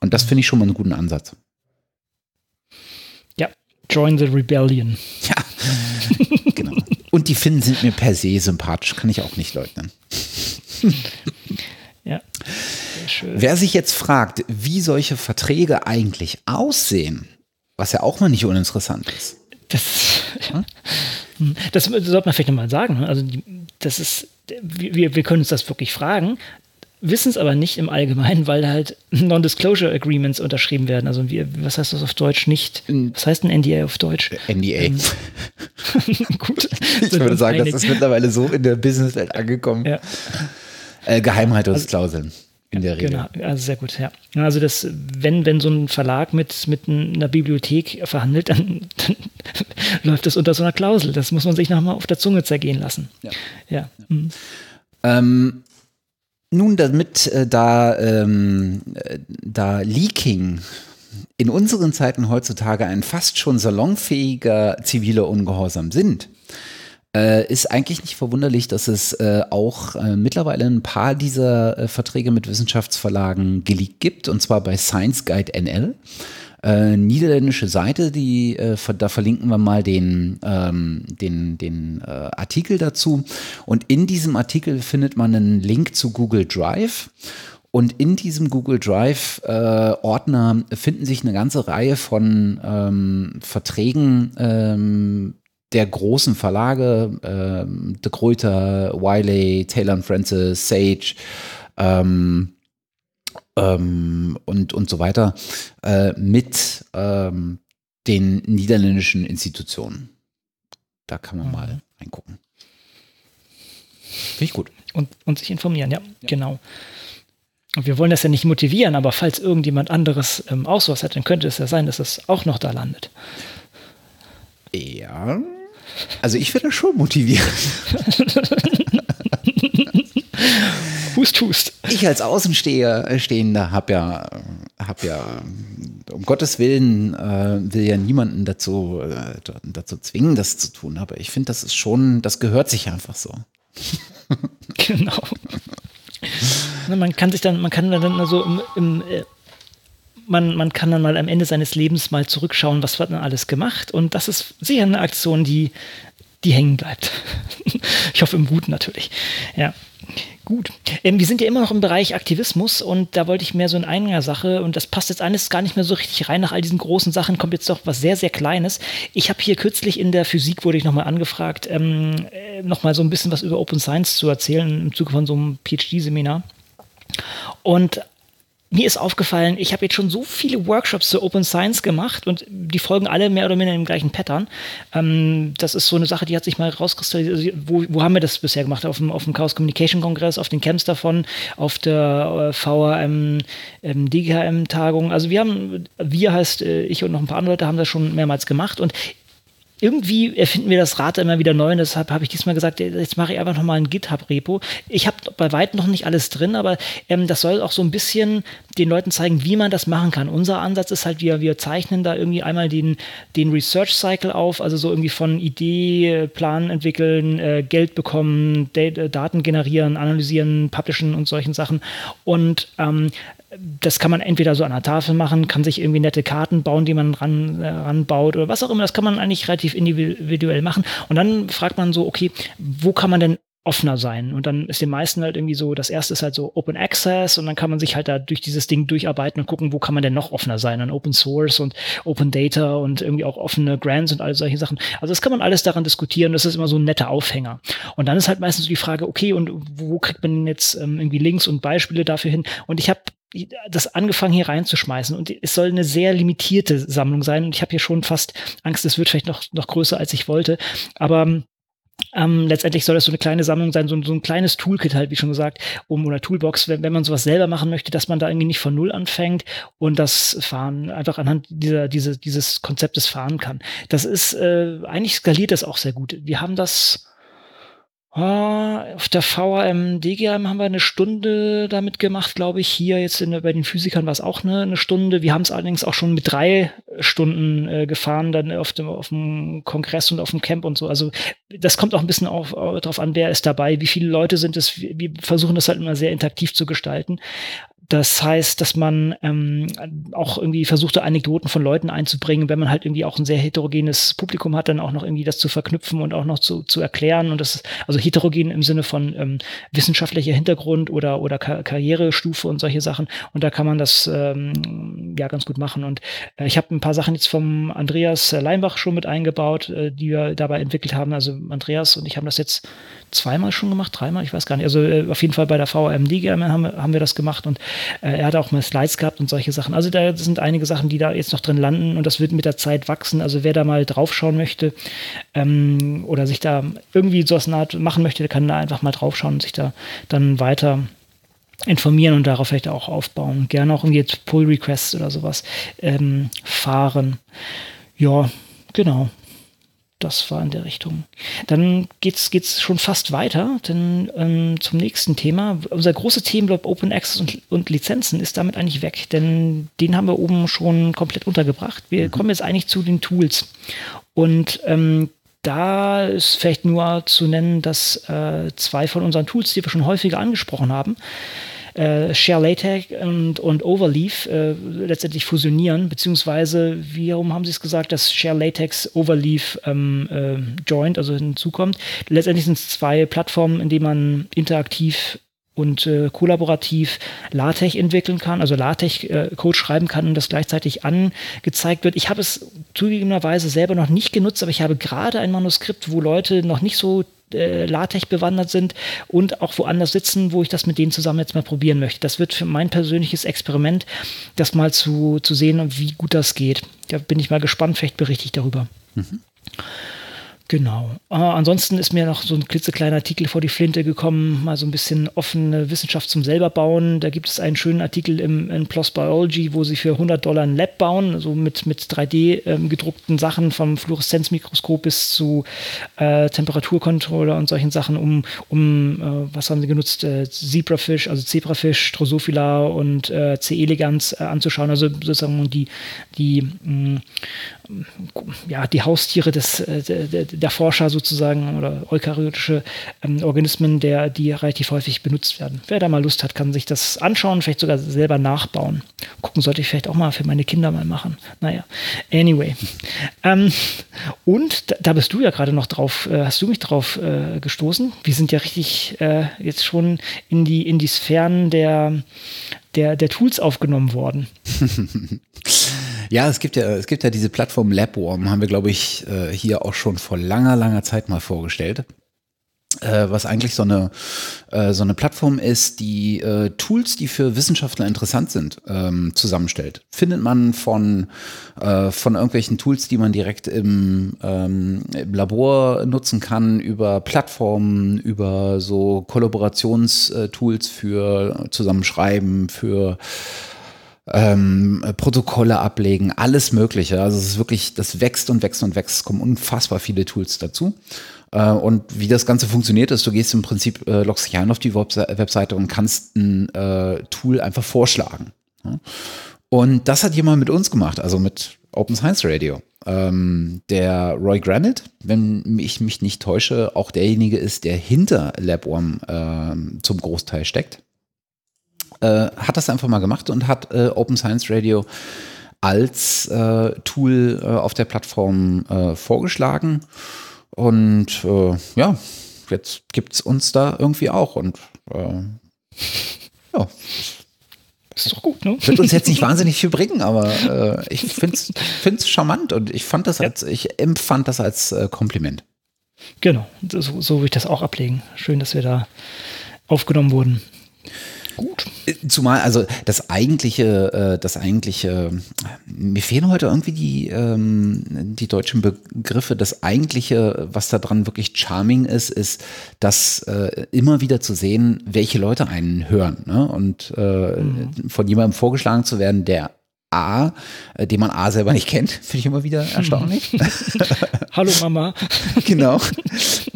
S2: Und das finde ich schon mal einen guten Ansatz.
S1: Ja, Join the Rebellion.
S2: Ja, genau. Und die Finnen sind mir per se sympathisch, kann ich auch nicht leugnen.
S1: ja.
S2: Wer sich jetzt fragt, wie solche Verträge eigentlich aussehen, was ja auch mal nicht uninteressant ist.
S1: Das, ja. das sollte man vielleicht nochmal sagen. Ne? Also, das ist, wir, wir können uns das wirklich fragen wissen es aber nicht im Allgemeinen, weil halt Non-Disclosure Agreements unterschrieben werden. Also wie, was heißt das auf Deutsch nicht? Was heißt ein NDA auf Deutsch?
S2: NDA. Ähm, gut. Ich würde sagen, einig. das ist mittlerweile so in der Businesswelt angekommen. Ja. Äh, Geheimhaltungsklauseln. Also, in der Regel.
S1: Genau, also sehr gut, ja. Also das, wenn, wenn so ein Verlag mit, mit einer Bibliothek verhandelt, dann, dann läuft das unter so einer Klausel. Das muss man sich nochmal auf der Zunge zergehen lassen. Ja. ja. Mhm.
S2: Ähm, nun, damit äh, da, ähm, äh, da Leaking in unseren Zeiten heutzutage ein fast schon salonfähiger ziviler Ungehorsam sind, äh, ist eigentlich nicht verwunderlich, dass es äh, auch äh, mittlerweile ein paar dieser äh, Verträge mit Wissenschaftsverlagen geleakt gibt, und zwar bei Science Guide NL äh, niederländische Seite, die äh, da verlinken wir mal den, ähm, den, den Artikel dazu. Und in diesem Artikel findet man einen Link zu Google Drive. Und in diesem Google Drive äh, finden sich eine ganze Reihe von ähm, Verträgen ähm, der großen Verlage, äh, De Gruyter, Wiley, Taylor Francis, Sage, ähm, ähm, und, und so weiter, äh, mit ähm, den niederländischen Institutionen. Da kann man mhm. mal reingucken.
S1: Finde ich gut. Und, und sich informieren, ja, ja, genau. Und wir wollen das ja nicht motivieren, aber falls irgendjemand anderes ähm, auch sowas hat, dann könnte es ja sein, dass es auch noch da landet.
S2: Ja. Also ich würde das schon motivieren. hust, hust. Ich als Außenstehender habe ja, hab ja, um Gottes Willen, äh, will ja niemanden dazu, äh, dazu zwingen, das zu tun. Aber ich finde, das ist schon, das gehört sich einfach so.
S1: genau. man kann sich dann, man kann dann also im, im äh, man, man kann dann mal am Ende seines Lebens mal zurückschauen, was wird dann alles gemacht. Und das ist sicher eine Aktion, die, die hängen bleibt. ich hoffe im Guten natürlich. Ja. Gut. Ähm, wir sind ja immer noch im Bereich Aktivismus und da wollte ich mehr so in einer Sache und das passt jetzt alles gar nicht mehr so richtig rein. Nach all diesen großen Sachen kommt jetzt doch was sehr, sehr Kleines. Ich habe hier kürzlich in der Physik, wurde ich nochmal angefragt, ähm, äh, nochmal so ein bisschen was über Open Science zu erzählen im Zuge von so einem PhD-Seminar. Und mir ist aufgefallen, ich habe jetzt schon so viele Workshops zu Open Science gemacht und die folgen alle mehr oder minder im gleichen Pattern. Ähm, das ist so eine Sache, die hat sich mal rauskristallisiert. Wo, wo haben wir das bisher gemacht? Auf dem, auf dem Chaos Communication Kongress, auf den Camps davon, auf der äh, VRM, ähm, DGHM-Tagung. Also wir haben, wir heißt äh, ich und noch ein paar andere Leute haben das schon mehrmals gemacht und irgendwie erfinden wir das Rad immer wieder neu und deshalb habe ich diesmal gesagt, jetzt mache ich einfach nochmal ein GitHub-Repo. Ich habe bei weitem noch nicht alles drin, aber ähm, das soll auch so ein bisschen den Leuten zeigen, wie man das machen kann. Unser Ansatz ist halt, wir, wir zeichnen da irgendwie einmal den, den Research-Cycle auf, also so irgendwie von Idee, Plan entwickeln, äh, Geld bekommen, Daten generieren, analysieren, publishen und solchen Sachen. Und ähm, das kann man entweder so an der Tafel machen, kann sich irgendwie nette Karten bauen, die man ran, äh, ranbaut oder was auch immer. Das kann man eigentlich relativ individuell machen. Und dann fragt man so, okay, wo kann man denn offener sein. Und dann ist den meisten halt irgendwie so, das erste ist halt so Open Access und dann kann man sich halt da durch dieses Ding durcharbeiten und gucken, wo kann man denn noch offener sein. Dann Open Source und Open Data und irgendwie auch offene Grants und all solche Sachen. Also das kann man alles daran diskutieren. Das ist immer so ein netter Aufhänger. Und dann ist halt meistens so die Frage, okay, und wo kriegt man jetzt ähm, irgendwie Links und Beispiele dafür hin? Und ich habe das angefangen hier reinzuschmeißen und es soll eine sehr limitierte Sammlung sein und ich habe hier schon fast Angst, es wird vielleicht noch, noch größer, als ich wollte, aber ähm, letztendlich soll das so eine kleine Sammlung sein, so, so, ein kleines Toolkit halt, wie schon gesagt, um oder Toolbox, wenn, wenn man sowas selber machen möchte, dass man da irgendwie nicht von Null anfängt und das Fahren einfach anhand dieser, diese, dieses Konzeptes fahren kann. Das ist, äh, eigentlich skaliert das auch sehr gut. Wir haben das Ah, auf der VRM DGM haben wir eine Stunde damit gemacht, glaube ich. Hier jetzt in, bei den Physikern war es auch eine, eine Stunde. Wir haben es allerdings auch schon mit drei Stunden äh, gefahren, dann auf dem, auf dem Kongress und auf dem Camp und so. Also das kommt auch ein bisschen auf, darauf an, wer ist dabei, wie viele Leute sind es. Wir, wir versuchen das halt immer sehr interaktiv zu gestalten. Das heißt, dass man ähm, auch irgendwie versuchte, Anekdoten von Leuten einzubringen, wenn man halt irgendwie auch ein sehr heterogenes Publikum hat, dann auch noch irgendwie das zu verknüpfen und auch noch zu, zu erklären. Und das ist also heterogen im Sinne von ähm, wissenschaftlicher Hintergrund oder, oder Kar Karrierestufe und solche Sachen. Und da kann man das ähm, ja ganz gut machen. Und äh, ich habe ein paar Sachen jetzt vom Andreas Leinbach schon mit eingebaut, äh, die wir dabei entwickelt haben. Also Andreas und ich haben das jetzt zweimal schon gemacht, dreimal, ich weiß gar nicht. Also äh, auf jeden Fall bei der VMD haben, haben wir das gemacht und äh, er hat auch mal Slides gehabt und solche Sachen. Also da sind einige Sachen, die da jetzt noch drin landen und das wird mit der Zeit wachsen. Also wer da mal draufschauen möchte ähm, oder sich da irgendwie so Art machen möchte, der kann da einfach mal draufschauen und sich da dann weiter informieren und darauf vielleicht auch aufbauen. Gerne auch jetzt Pull Requests oder sowas ähm, fahren. Ja, genau das war in der Richtung. Dann geht's geht's schon fast weiter, denn ähm, zum nächsten Thema. Unser großes Themenblock Open Access und, und, Lizenzen ist damit eigentlich weg, denn den haben wir oben schon komplett untergebracht. Wir mhm. kommen jetzt eigentlich zu den Tools. Und ähm, da ist vielleicht nur zu nennen, dass äh, zwei von unseren Tools, die wir schon häufiger angesprochen haben, äh, Share LaTeX und, und Overleaf äh, letztendlich fusionieren, beziehungsweise, wie warum haben Sie es gesagt, dass Share LaTeX Overleaf ähm, äh, joint, also hinzukommt. Letztendlich sind es zwei Plattformen, in denen man interaktiv und äh, kollaborativ LaTeX entwickeln kann, also LaTeX-Code äh, schreiben kann und das gleichzeitig angezeigt wird. Ich habe es zugegebenerweise selber noch nicht genutzt, aber ich habe gerade ein Manuskript, wo Leute noch nicht so äh, LaTeX bewandert sind und auch woanders sitzen, wo ich das mit denen zusammen jetzt mal probieren möchte. Das wird für mein persönliches Experiment, das mal zu, zu sehen, wie gut das geht. Da bin ich mal gespannt, vielleicht berichte ich darüber. Mhm. Genau. Äh, ansonsten ist mir noch so ein klitzekleiner Artikel vor die Flinte gekommen, mal so ein bisschen offene Wissenschaft zum selber bauen. Da gibt es einen schönen Artikel im, in PLOS Biology, wo sie für 100 Dollar ein Lab bauen, so mit, mit 3D ähm, gedruckten Sachen vom Fluoreszenzmikroskop bis zu äh, Temperaturcontroller und solchen Sachen, um, um äh, was haben sie genutzt, äh, Zebrafisch, also Zebrafisch, Drosophila und äh, C. elegans äh, anzuschauen, also sozusagen die, die mh, ja, die Haustiere des, äh, der, Forscher sozusagen oder eukaryotische ähm, Organismen, der, die relativ häufig benutzt werden. Wer da mal Lust hat, kann sich das anschauen, vielleicht sogar selber nachbauen. Gucken sollte ich vielleicht auch mal für meine Kinder mal machen. Naja, anyway. Ähm, und da, da, bist du ja gerade noch drauf, äh, hast du mich drauf äh, gestoßen? Wir sind ja richtig äh, jetzt schon in die, in die Sphären der, der, der Tools aufgenommen worden.
S2: Ja, es gibt ja, es gibt ja diese Plattform Labworm, haben wir, glaube ich, äh, hier auch schon vor langer, langer Zeit mal vorgestellt. Äh, was eigentlich so eine, äh, so eine Plattform ist, die Tools, die für Wissenschaftler interessant sind, ähm, zusammenstellt. Findet man von, von irgendwelchen Tools, die man direkt im, ähm, im Labor nutzen kann, über Plattformen, über so Kollaborationstools für Zusammenschreiben, für ähm, Protokolle ablegen, alles Mögliche. Also es ist wirklich, das wächst und wächst und wächst. Es kommen unfassbar viele Tools dazu. Äh, und wie das Ganze funktioniert ist, du gehst im Prinzip, äh, loggst dich ein auf die Webseite und kannst ein äh, Tool einfach vorschlagen. Ja? Und das hat jemand mit uns gemacht, also mit Open Science Radio. Ähm, der Roy Granite, wenn ich mich nicht täusche, auch derjenige ist, der hinter LabOrm äh, zum Großteil steckt äh, hat das einfach mal gemacht und hat äh, Open Science Radio als äh, Tool äh, auf der Plattform äh, vorgeschlagen. Und ja, jetzt gibt es uns da irgendwie auch. Und ja.
S1: Ist doch gut, ne?
S2: Wird uns jetzt nicht wahnsinnig viel bringen, aber ich finde es charmant und ich fand das als, ich empfand das als Kompliment.
S1: Genau, so, so würde ich das auch ablegen. Schön, dass wir da aufgenommen wurden.
S2: Gut. Zumal, also das eigentliche, äh, das eigentliche, mir fehlen heute irgendwie die, ähm, die deutschen Begriffe. Das eigentliche, was da dran wirklich charming ist, ist, dass äh, immer wieder zu sehen, welche Leute einen hören. Ne? Und äh, mhm. von jemandem vorgeschlagen zu werden, der A, den man A selber nicht kennt, finde ich immer wieder erstaunlich.
S1: Hallo Mama.
S2: genau.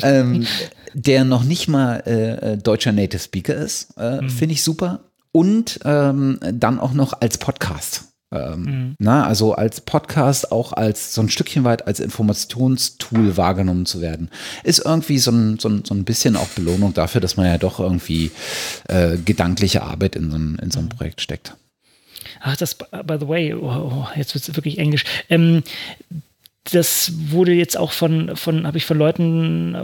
S2: Ähm, der noch nicht mal äh, äh, deutscher Native Speaker ist, äh, mhm. finde ich super. Und ähm, dann auch noch als Podcast. Ähm, mhm. na, also als Podcast auch als so ein Stückchen weit als Informationstool wahrgenommen zu werden, ist irgendwie so ein, so ein, so ein bisschen auch Belohnung dafür, dass man ja doch irgendwie äh, gedankliche Arbeit in so, ein, in so ein mhm. Projekt steckt.
S1: Ach, das, by the way, oh, oh, jetzt wird es wirklich Englisch. Ähm, das wurde jetzt auch von, von habe ich von Leuten,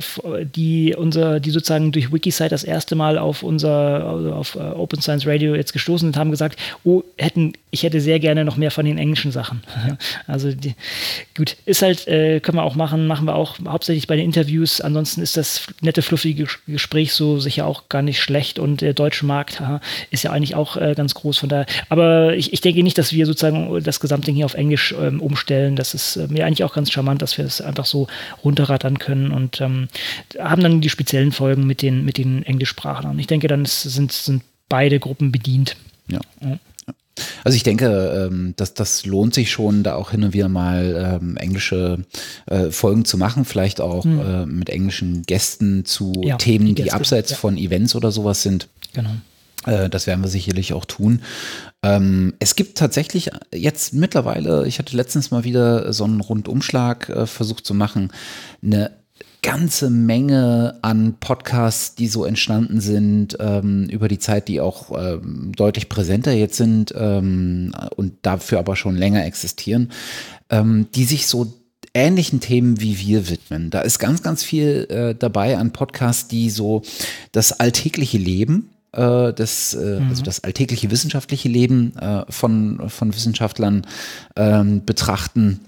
S1: die unser, die sozusagen durch Wikisite das erste Mal auf unser, also auf äh, Open Science Radio jetzt gestoßen sind, haben gesagt, oh, hätten, ich hätte sehr gerne noch mehr von den englischen Sachen. Ja. Also die, gut, ist halt, äh, können wir auch machen, machen wir auch hauptsächlich bei den Interviews. Ansonsten ist das nette, fluffige Gespräch so sicher auch gar nicht schlecht und der deutsche Markt haha, ist ja eigentlich auch äh, ganz groß von daher. Aber ich, ich denke nicht, dass wir sozusagen das Gesamtding hier auf Englisch ähm, umstellen. Das ist äh, mir eigentlich auch ganz charmant, dass wir es das einfach so runterrattern können und ähm, haben dann die speziellen Folgen mit den, mit den Englischsprachlern. Ich denke, dann sind, sind beide Gruppen bedient.
S2: Ja. ja. Also ich denke, ähm, dass das lohnt sich schon, da auch hin und wieder mal ähm, englische äh, Folgen zu machen, vielleicht auch hm. äh, mit englischen Gästen zu ja, Themen, die, Gäste, die abseits ja. von Events oder sowas sind.
S1: Genau.
S2: Äh, das werden wir sicherlich auch tun. Ähm, es gibt tatsächlich jetzt mittlerweile, ich hatte letztens mal wieder so einen Rundumschlag äh, versucht zu machen, eine ganze Menge an Podcasts, die so entstanden sind ähm, über die Zeit, die auch ähm, deutlich präsenter jetzt sind ähm, und dafür aber schon länger existieren, ähm, die sich so ähnlichen Themen wie wir widmen. Da ist ganz, ganz viel äh, dabei an Podcasts, die so das alltägliche Leben äh, des, äh, mhm. also das alltägliche wissenschaftliche Leben äh, von, von Wissenschaftlern ähm, betrachten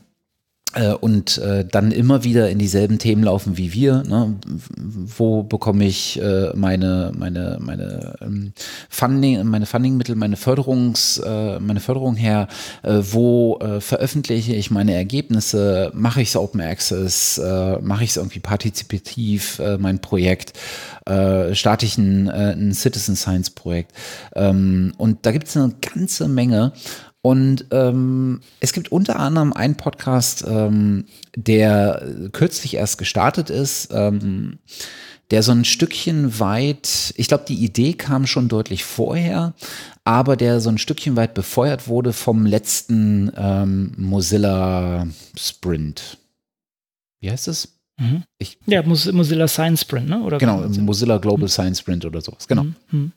S2: und äh, dann immer wieder in dieselben Themen laufen wie wir. Ne? Wo bekomme ich äh, meine, meine, meine ähm, Funding, meine Fundingmittel, meine Förderungs, äh, meine Förderung her? Äh, wo äh, veröffentliche ich meine Ergebnisse? Mache ich es Open Access? Äh, Mache ich es irgendwie partizipativ, äh, mein Projekt? Äh, starte ich ein, äh, ein Citizen Science Projekt? Ähm, und da gibt es eine ganze Menge. Und ähm, es gibt unter anderem einen Podcast, ähm, der kürzlich erst gestartet ist, ähm, der so ein Stückchen weit, ich glaube, die Idee kam schon deutlich vorher, aber der so ein Stückchen weit befeuert wurde vom letzten ähm, Mozilla Sprint. Wie heißt es?
S1: Mhm. Ich, ja, Mozilla Science Sprint, ne?
S2: Oder genau, Mozilla Global mhm. Science Sprint oder sowas, genau. Mhm.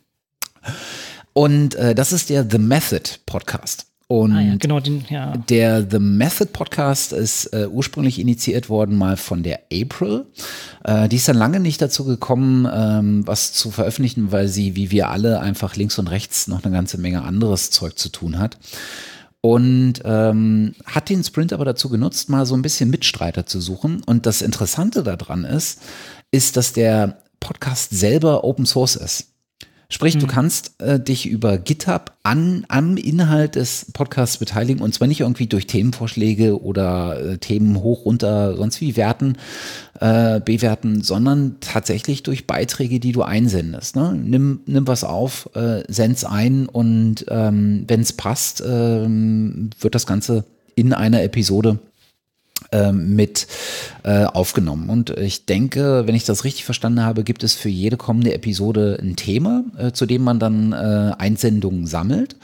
S2: Und äh, das ist der The Method Podcast. Und ah ja, genau, den, ja. der The Method Podcast ist äh, ursprünglich initiiert worden mal von der April. Äh, die ist dann lange nicht dazu gekommen, ähm, was zu veröffentlichen, weil sie, wie wir alle, einfach links und rechts noch eine ganze Menge anderes Zeug zu tun hat. Und ähm, hat den Sprint aber dazu genutzt, mal so ein bisschen Mitstreiter zu suchen. Und das Interessante daran ist, ist, dass der Podcast selber Open Source ist. Sprich, mhm. du kannst äh, dich über GitHub an, am Inhalt des Podcasts beteiligen und zwar nicht irgendwie durch Themenvorschläge oder äh, Themen hoch, runter, sonst wie werten, äh, bewerten, sondern tatsächlich durch Beiträge, die du einsendest. Ne? Nimm, nimm was auf, äh, send's ein und ähm, wenn es passt, ähm, wird das Ganze in einer Episode mit äh, aufgenommen. Und ich denke, wenn ich das richtig verstanden habe, gibt es für jede kommende Episode ein Thema, äh, zu dem man dann äh, Einsendungen sammelt.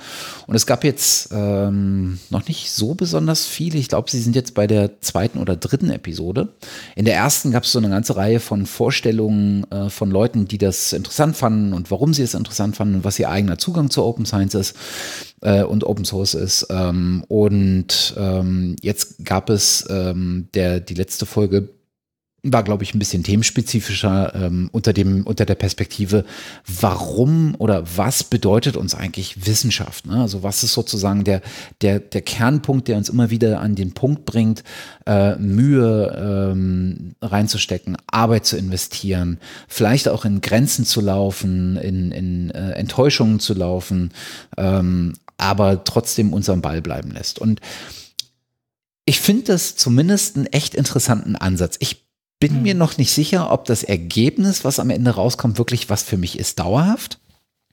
S2: Und es gab jetzt ähm, noch nicht so besonders viele. Ich glaube, sie sind jetzt bei der zweiten oder dritten Episode. In der ersten gab es so eine ganze Reihe von Vorstellungen äh, von Leuten, die das interessant fanden und warum sie es interessant fanden und was ihr eigener Zugang zu Open Science ist äh, und Open Source ist. Ähm, und ähm, jetzt gab es ähm, der, die letzte Folge war, glaube ich, ein bisschen themenspezifischer ähm, unter dem unter der Perspektive, warum oder was bedeutet uns eigentlich Wissenschaft? Ne? Also was ist sozusagen der der der Kernpunkt, der uns immer wieder an den Punkt bringt, äh, Mühe ähm, reinzustecken, Arbeit zu investieren, vielleicht auch in Grenzen zu laufen, in in äh, Enttäuschungen zu laufen, ähm, aber trotzdem unseren Ball bleiben lässt. Und ich finde das zumindest einen echt interessanten Ansatz. Ich bin hm. mir noch nicht sicher, ob das Ergebnis, was am Ende rauskommt, wirklich was für mich ist, dauerhaft.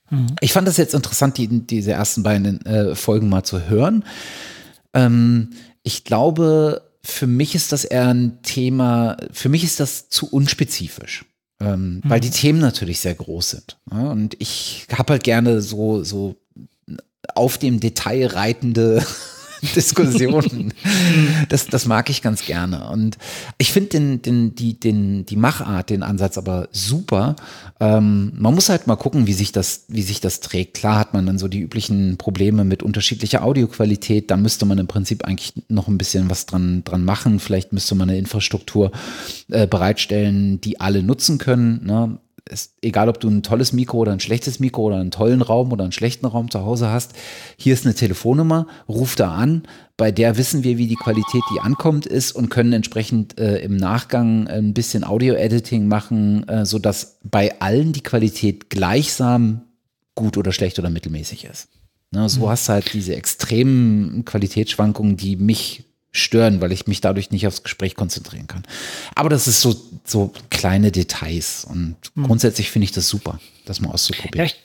S2: Hm. Ich fand das jetzt interessant, die, diese ersten beiden äh, Folgen mal zu hören. Ähm, ich glaube, für mich ist das eher ein Thema, für mich ist das zu unspezifisch. Ähm, mhm. Weil die Themen natürlich sehr groß sind. Ja? Und ich habe halt gerne so, so auf dem Detail reitende Diskussionen. das, das mag ich ganz gerne. Und ich finde den, den, die, den, die Machart, den Ansatz aber super. Ähm, man muss halt mal gucken, wie sich, das, wie sich das trägt. Klar hat man dann so die üblichen Probleme mit unterschiedlicher Audioqualität. Da müsste man im Prinzip eigentlich noch ein bisschen was dran, dran machen. Vielleicht müsste man eine Infrastruktur äh, bereitstellen, die alle nutzen können. Ne? Ist egal, ob du ein tolles Mikro oder ein schlechtes Mikro oder einen tollen Raum oder einen schlechten Raum zu Hause hast, hier ist eine Telefonnummer, ruf da an, bei der wissen wir, wie die Qualität, die ankommt, ist und können entsprechend äh, im Nachgang ein bisschen Audio-Editing machen, äh, sodass bei allen die Qualität gleichsam gut oder schlecht oder mittelmäßig ist. Ne, so mhm. hast du halt diese extremen Qualitätsschwankungen, die mich stören, weil ich mich dadurch nicht aufs Gespräch konzentrieren kann. Aber das ist so, so kleine Details und hm. grundsätzlich finde ich das super, das mal auszuprobieren. Ja,
S1: ich,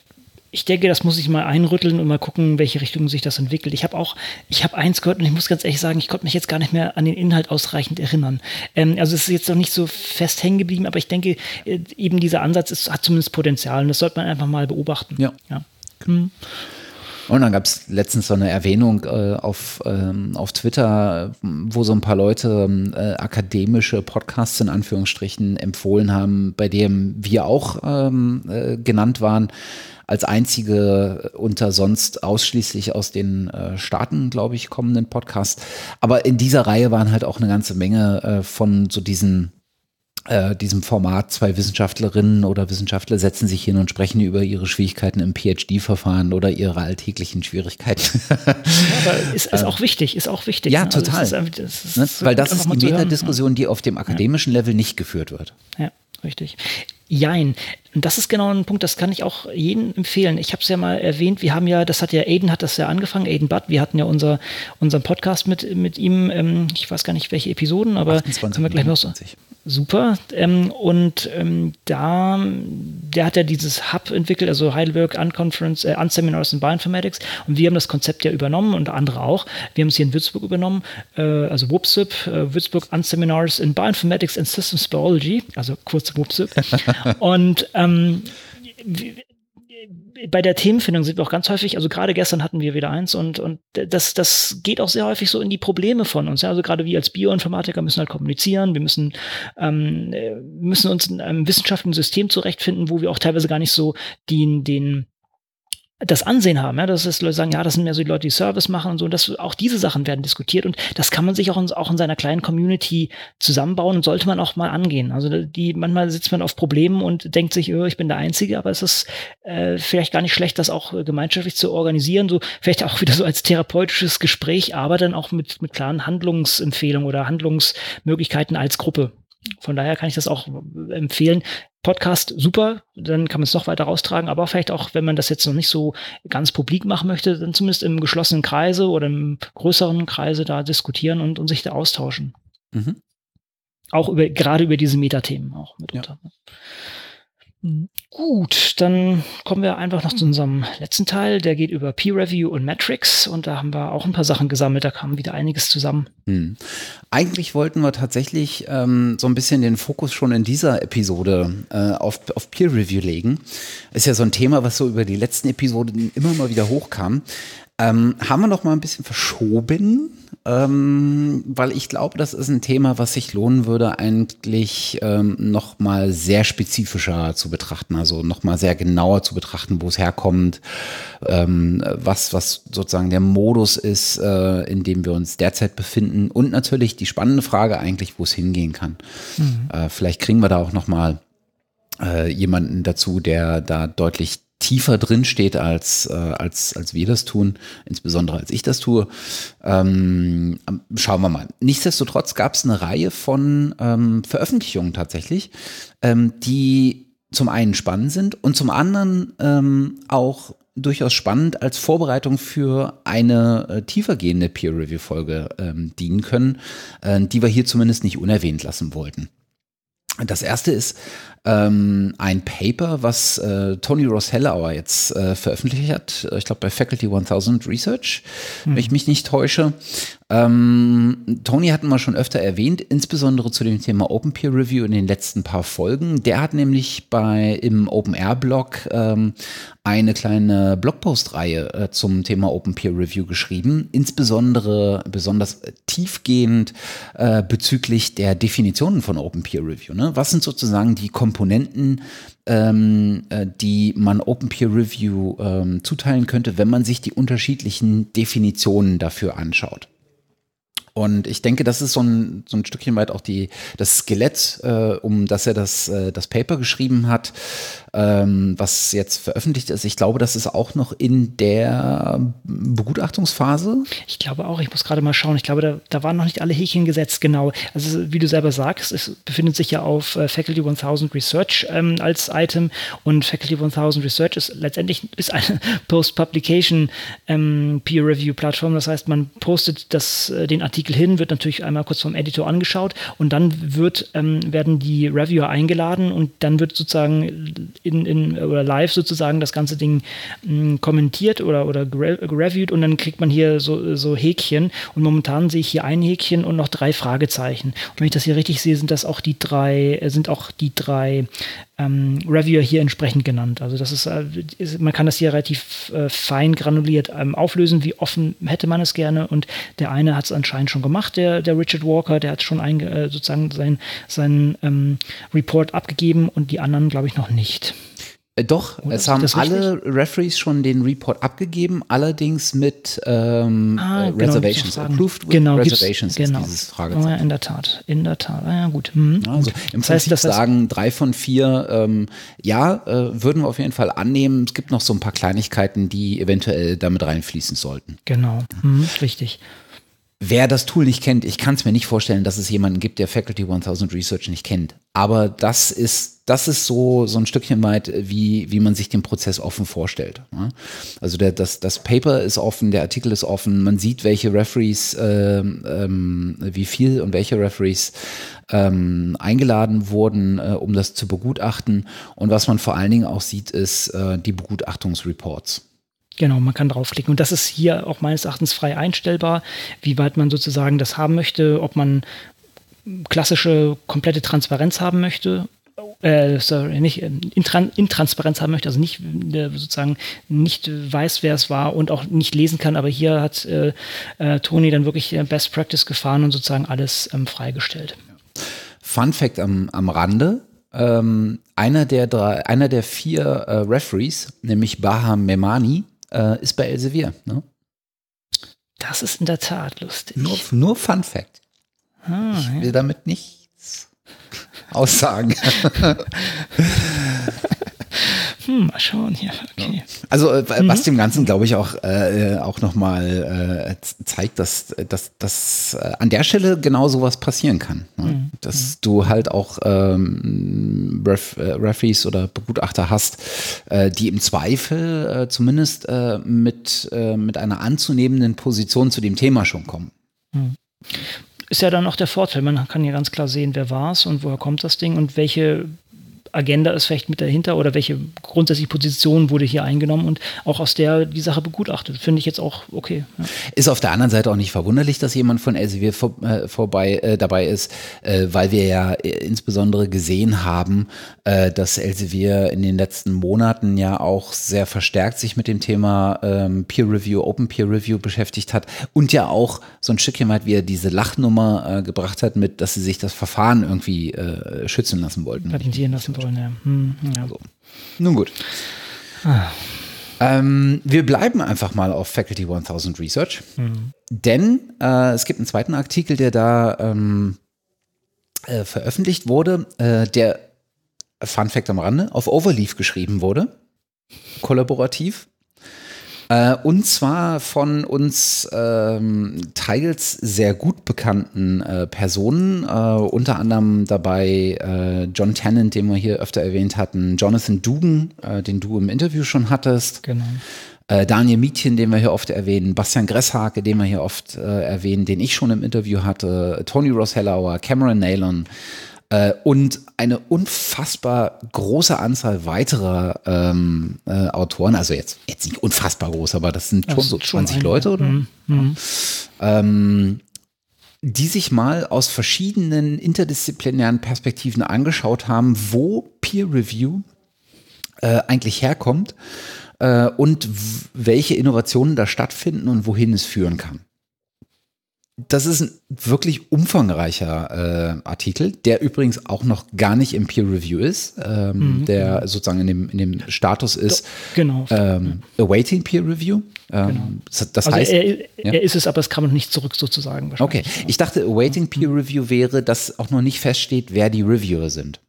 S1: ich denke, das muss ich mal einrütteln und mal gucken, welche Richtung sich das entwickelt. Ich habe auch, ich habe eins gehört und ich muss ganz ehrlich sagen, ich konnte mich jetzt gar nicht mehr an den Inhalt ausreichend erinnern. Ähm, also es ist jetzt noch nicht so fest hängen geblieben, aber ich denke, äh, eben dieser Ansatz ist, hat zumindest Potenzial und das sollte man einfach mal beobachten.
S2: Ja. ja. Hm. Und dann gab es letztens so eine Erwähnung äh, auf, ähm, auf Twitter, wo so ein paar Leute äh, akademische Podcasts in Anführungsstrichen empfohlen haben, bei dem wir auch ähm, äh, genannt waren als einzige unter sonst ausschließlich aus den äh, Staaten, glaube ich, kommenden Podcast. Aber in dieser Reihe waren halt auch eine ganze Menge äh, von so diesen äh, diesem Format zwei Wissenschaftlerinnen oder Wissenschaftler setzen sich hin und sprechen über ihre Schwierigkeiten im PhD-Verfahren oder ihre alltäglichen Schwierigkeiten.
S1: ja, aber ist, ist auch wichtig, ist auch wichtig.
S2: Ja, ne? Also total. Ist, ist ne? Weil das ist die Metadiskussion, die auf dem akademischen ja. Level nicht geführt wird.
S1: Ja, richtig. Jein. Und das ist genau ein Punkt, das kann ich auch jedem empfehlen. Ich habe es ja mal erwähnt, wir haben ja, das hat ja Aiden hat das ja angefangen, Aiden Butt, wir hatten ja unser, unseren Podcast mit, mit ihm, ähm, ich weiß gar nicht welche Episoden, aber 28, können wir gleich noch so super. Ähm, und ähm, da, der hat ja dieses Hub entwickelt, also Heidelberg Unconference, äh, Unseminars in Bioinformatics. Und wir haben das Konzept ja übernommen und andere auch. Wir haben es hier in Würzburg übernommen, äh, also WUPSIP, äh, Würzburg Unseminars in Bioinformatics and Systems Biology, also kurz WUPSIP. und ähm, bei der Themenfindung sind wir auch ganz häufig, also gerade gestern hatten wir wieder eins und, und das, das geht auch sehr häufig so in die Probleme von uns. Ja? Also gerade wir als Bioinformatiker müssen halt kommunizieren, wir müssen, ähm, müssen uns in einem wissenschaftlichen System zurechtfinden, wo wir auch teilweise gar nicht so den, den das Ansehen haben, ja, dass es Leute sagen, ja, das sind mehr so die Leute, die Service machen und so, und das, auch diese Sachen werden diskutiert und das kann man sich auch in, auch in seiner kleinen Community zusammenbauen und sollte man auch mal angehen. Also die, manchmal sitzt man auf Problemen und denkt sich, oh, ich bin der Einzige, aber es ist äh, vielleicht gar nicht schlecht, das auch äh, gemeinschaftlich zu organisieren, so vielleicht auch wieder so als therapeutisches Gespräch, aber dann auch mit, mit klaren Handlungsempfehlungen oder Handlungsmöglichkeiten als Gruppe. Von daher kann ich das auch empfehlen. Podcast super, dann kann man es noch weiter raustragen, aber vielleicht auch, wenn man das jetzt noch nicht so ganz publik machen möchte, dann zumindest im geschlossenen Kreise oder im größeren Kreise da diskutieren und, und sich da austauschen. Mhm. Auch über, gerade über diese Metathemen auch mitunter. Ja. Gut, dann kommen wir einfach noch zu unserem letzten Teil. Der geht über Peer Review und Metrics und da haben wir auch ein paar Sachen gesammelt. Da kam wieder einiges zusammen. Hm.
S2: Eigentlich wollten wir tatsächlich ähm, so ein bisschen den Fokus schon in dieser Episode äh, auf, auf Peer Review legen. Ist ja so ein Thema, was so über die letzten Episoden immer mal wieder hochkam. Ähm, haben wir noch mal ein bisschen verschoben, ähm, weil ich glaube, das ist ein Thema, was sich lohnen würde, eigentlich ähm, noch mal sehr spezifischer zu betrachten, also noch mal sehr genauer zu betrachten, wo es herkommt, ähm, was was sozusagen der Modus ist, äh, in dem wir uns derzeit befinden und natürlich die spannende Frage eigentlich, wo es hingehen kann. Mhm. Äh, vielleicht kriegen wir da auch noch mal äh, jemanden dazu, der da deutlich tiefer drin steht, als, äh, als, als wir das tun, insbesondere als ich das tue. Ähm, schauen wir mal. Nichtsdestotrotz gab es eine Reihe von ähm, Veröffentlichungen tatsächlich, ähm, die zum einen spannend sind und zum anderen ähm, auch durchaus spannend als Vorbereitung für eine äh, tiefergehende Peer-Review-Folge ähm, dienen können, äh, die wir hier zumindest nicht unerwähnt lassen wollten. Das erste ist ähm, ein Paper, was äh, Tony Ross Hellauer jetzt äh, veröffentlicht hat, ich glaube bei Faculty 1000 Research, hm. wenn ich mich nicht täusche. Ähm, Tony hatten wir schon öfter erwähnt, insbesondere zu dem Thema Open Peer Review in den letzten paar Folgen. Der hat nämlich bei im Open Air Blog ähm, eine kleine Blogpost-Reihe äh, zum Thema Open Peer Review geschrieben, insbesondere besonders tiefgehend äh, bezüglich der Definitionen von Open Peer Review. Ne? Was sind sozusagen die Komponenten, ähm, äh, die man Open Peer Review ähm, zuteilen könnte, wenn man sich die unterschiedlichen Definitionen dafür anschaut? Und ich denke, das ist so ein, so ein Stückchen weit auch die, das Skelett, äh, um das er das, äh, das Paper geschrieben hat, ähm, was jetzt veröffentlicht ist. Ich glaube, das ist auch noch in der Begutachtungsphase.
S1: Ich glaube auch, ich muss gerade mal schauen. Ich glaube, da, da waren noch nicht alle Häkchen gesetzt, genau. Also, wie du selber sagst, es befindet sich ja auf äh, Faculty 1000 Research ähm, als Item und Faculty 1000 Research ist letztendlich ist eine Post-Publication ähm, Peer-Review-Plattform. Das heißt, man postet das, äh, den Artikel hin, wird natürlich einmal kurz vom Editor angeschaut und dann wird, ähm, werden die Reviewer eingeladen und dann wird sozusagen in, in oder live sozusagen das ganze Ding mh, hm, kommentiert oder, oder gereviewt und dann kriegt man hier so, so Häkchen und momentan sehe ich hier ein Häkchen und noch drei Fragezeichen. Und wenn ich das hier richtig sehe, sind das auch die drei, äh, sind auch die drei ähm, Reviewer hier entsprechend genannt. Also das ist, äh, ist man kann das hier relativ äh, fein granuliert ähm, auflösen, wie offen hätte man es gerne. Und der eine hat es anscheinend schon gemacht, der, der Richard Walker, der hat schon ein, äh, sozusagen seinen sein, ähm, Report abgegeben und die anderen, glaube ich, noch nicht.
S2: Äh, doch, Oder es haben alle Referees schon den Report abgegeben, allerdings mit ähm, ah, äh, genau, Reservations.
S1: Approved with genau, Reservations genau. ist dieses Fragezeichen. Oh ja, in der Tat, in der Tat. Ah, ja, gut.
S2: Mhm. Also im das Prinzip heißt, sagen drei von vier, ähm, ja, äh, würden wir auf jeden Fall annehmen. Es gibt noch so ein paar Kleinigkeiten, die eventuell damit reinfließen sollten.
S1: Genau, mhm, richtig.
S2: Wer das Tool nicht kennt, ich kann es mir nicht vorstellen, dass es jemanden gibt, der Faculty 1000 Research nicht kennt. Aber das ist, das ist so, so ein Stückchen weit, wie, wie man sich den Prozess offen vorstellt. Ne? Also der, das, das Paper ist offen, der Artikel ist offen, man sieht, welche Referees, äh, ähm, wie viel und welche Referees ähm, eingeladen wurden, äh, um das zu begutachten. Und was man vor allen Dingen auch sieht, ist äh, die Begutachtungsreports.
S1: Genau, man kann draufklicken. Und das ist hier auch meines Erachtens frei einstellbar, wie weit man sozusagen das haben möchte, ob man klassische komplette Transparenz haben möchte äh, sorry, nicht äh, Intran Intransparenz haben möchte, also nicht äh, sozusagen nicht weiß, wer es war und auch nicht lesen kann, aber hier hat äh, äh, Toni dann wirklich Best Practice gefahren und sozusagen alles ähm, freigestellt.
S2: Fun Fact am, am Rande. Ähm, einer, der drei, einer der vier äh, Referees, nämlich Baham Memani, äh, ist bei Elsevier. Ne?
S1: Das ist in der Tat lustig.
S2: Nur, nur Fun Fact. Ah, ich will ja. damit nichts aussagen.
S1: Hm, mal schauen hier. Okay.
S2: Also äh, was mhm. dem Ganzen, glaube ich, auch, äh, auch nochmal äh, zeigt, dass, dass, dass äh, an der Stelle genau sowas passieren kann. Ne? Mhm. Dass mhm. du halt auch ähm, Ref, äh, Referees oder Begutachter hast, äh, die im Zweifel äh, zumindest äh, mit, äh, mit einer anzunehmenden Position zu dem Thema schon kommen. Mhm
S1: ist ja dann auch der Vorteil. Man kann ja ganz klar sehen, wer war es und woher kommt das Ding und welche Agenda ist vielleicht mit dahinter oder welche grundsätzliche Position wurde hier eingenommen und auch aus der die Sache begutachtet. Finde ich jetzt auch okay.
S2: Ja. Ist auf der anderen Seite auch nicht verwunderlich, dass jemand von Elsevier vor, äh, vorbei äh, dabei ist, äh, weil wir ja äh, insbesondere gesehen haben, äh, dass Elsevier in den letzten Monaten ja auch sehr verstärkt sich mit dem Thema ähm, Peer Review, Open Peer Review beschäftigt hat und ja auch so ein Stückchen weit, wie er diese Lachnummer äh, gebracht hat, mit, dass sie sich das Verfahren irgendwie schützen lassen wollten.
S1: Patentieren lassen wollen, ja. Hm, ja.
S2: So. Nun gut. Ah. Ähm, wir bleiben einfach mal auf Faculty 1000 Research, mhm. denn äh, es gibt einen zweiten Artikel, der da ähm, äh, veröffentlicht wurde, äh, der Fun Fact am Rande, auf Overleaf geschrieben wurde, kollaborativ. Äh, und zwar von uns ähm, teils sehr gut bekannten äh, Personen, äh, unter anderem dabei äh, John Tennant, den wir hier öfter erwähnt hatten, Jonathan Dugan, äh, den du im Interview schon hattest. Genau. Äh, Daniel Mietchen, den wir hier oft erwähnen, Bastian Gresshake, den wir hier oft erwähnen, den ich schon im Interview hatte, Tony Ross Hellauer, Cameron Nalon, äh, und eine unfassbar große Anzahl weiterer ähm, äh, Autoren, also jetzt, jetzt nicht unfassbar groß, aber das sind schon das so 20 schon Leute, oder? Mhm. Mhm. Ähm, die sich mal aus verschiedenen interdisziplinären Perspektiven angeschaut haben, wo Peer Review äh, eigentlich herkommt äh, und welche Innovationen da stattfinden und wohin es führen kann das ist ein wirklich umfangreicher äh, Artikel, der übrigens auch noch gar nicht im Peer Review ist, ähm, mhm. der sozusagen in dem, in dem Status ist,
S1: genau.
S2: ähm, awaiting Peer Review. Ähm, genau. das, das also heißt,
S1: er, er ja? ist es, aber es kam noch nicht zurück sozusagen.
S2: Okay, ich dachte, awaiting mhm. Peer Review wäre, dass auch noch nicht feststeht, wer die Reviewer sind.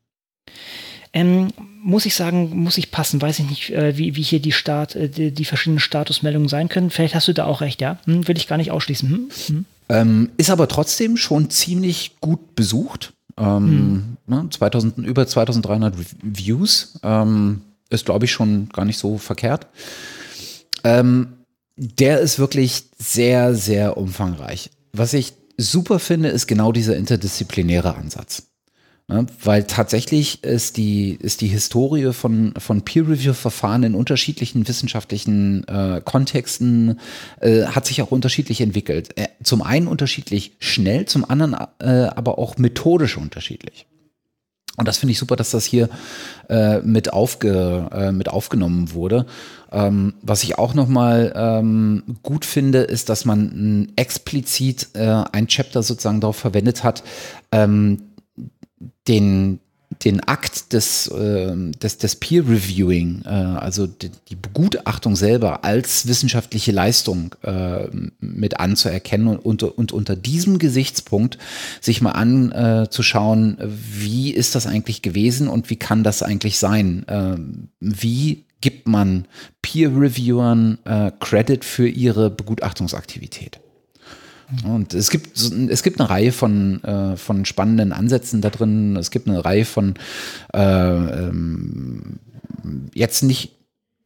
S1: Ähm, muss ich sagen, muss ich passen. Weiß ich nicht, äh, wie, wie hier die, Start, äh, die, die, verschiedenen Statusmeldungen sein können. Vielleicht hast du da auch recht, ja. Hm, will ich gar nicht ausschließen. Hm? Hm.
S2: Ähm, ist aber trotzdem schon ziemlich gut besucht. Ähm, hm. ne, 2000, über 2300 Views ähm, ist, glaube ich, schon gar nicht so verkehrt. Ähm, der ist wirklich sehr, sehr umfangreich. Was ich super finde, ist genau dieser interdisziplinäre Ansatz. Ja, weil tatsächlich ist die, ist die Historie von, von Peer-Review-Verfahren in unterschiedlichen wissenschaftlichen äh, Kontexten äh, hat sich auch unterschiedlich entwickelt. Äh, zum einen unterschiedlich schnell, zum anderen äh, aber auch methodisch unterschiedlich. Und das finde ich super, dass das hier äh, mit, aufge, äh, mit aufgenommen wurde. Ähm, was ich auch nochmal ähm, gut finde, ist, dass man explizit äh, ein Chapter sozusagen darauf verwendet hat, ähm, den, den Akt des, äh, des, des Peer Reviewing, äh, also die, die, Begutachtung selber als wissenschaftliche Leistung äh, mit anzuerkennen und, und, und, unter diesem Gesichtspunkt sich mal anzuschauen, wie ist das eigentlich gewesen und wie kann das eigentlich sein? Äh, wie gibt man Peer-Reviewern äh, Credit für ihre Begutachtungsaktivität? Und es gibt, es gibt eine Reihe von, äh, von spannenden Ansätzen da drin. Es gibt eine Reihe von äh, ähm, jetzt nicht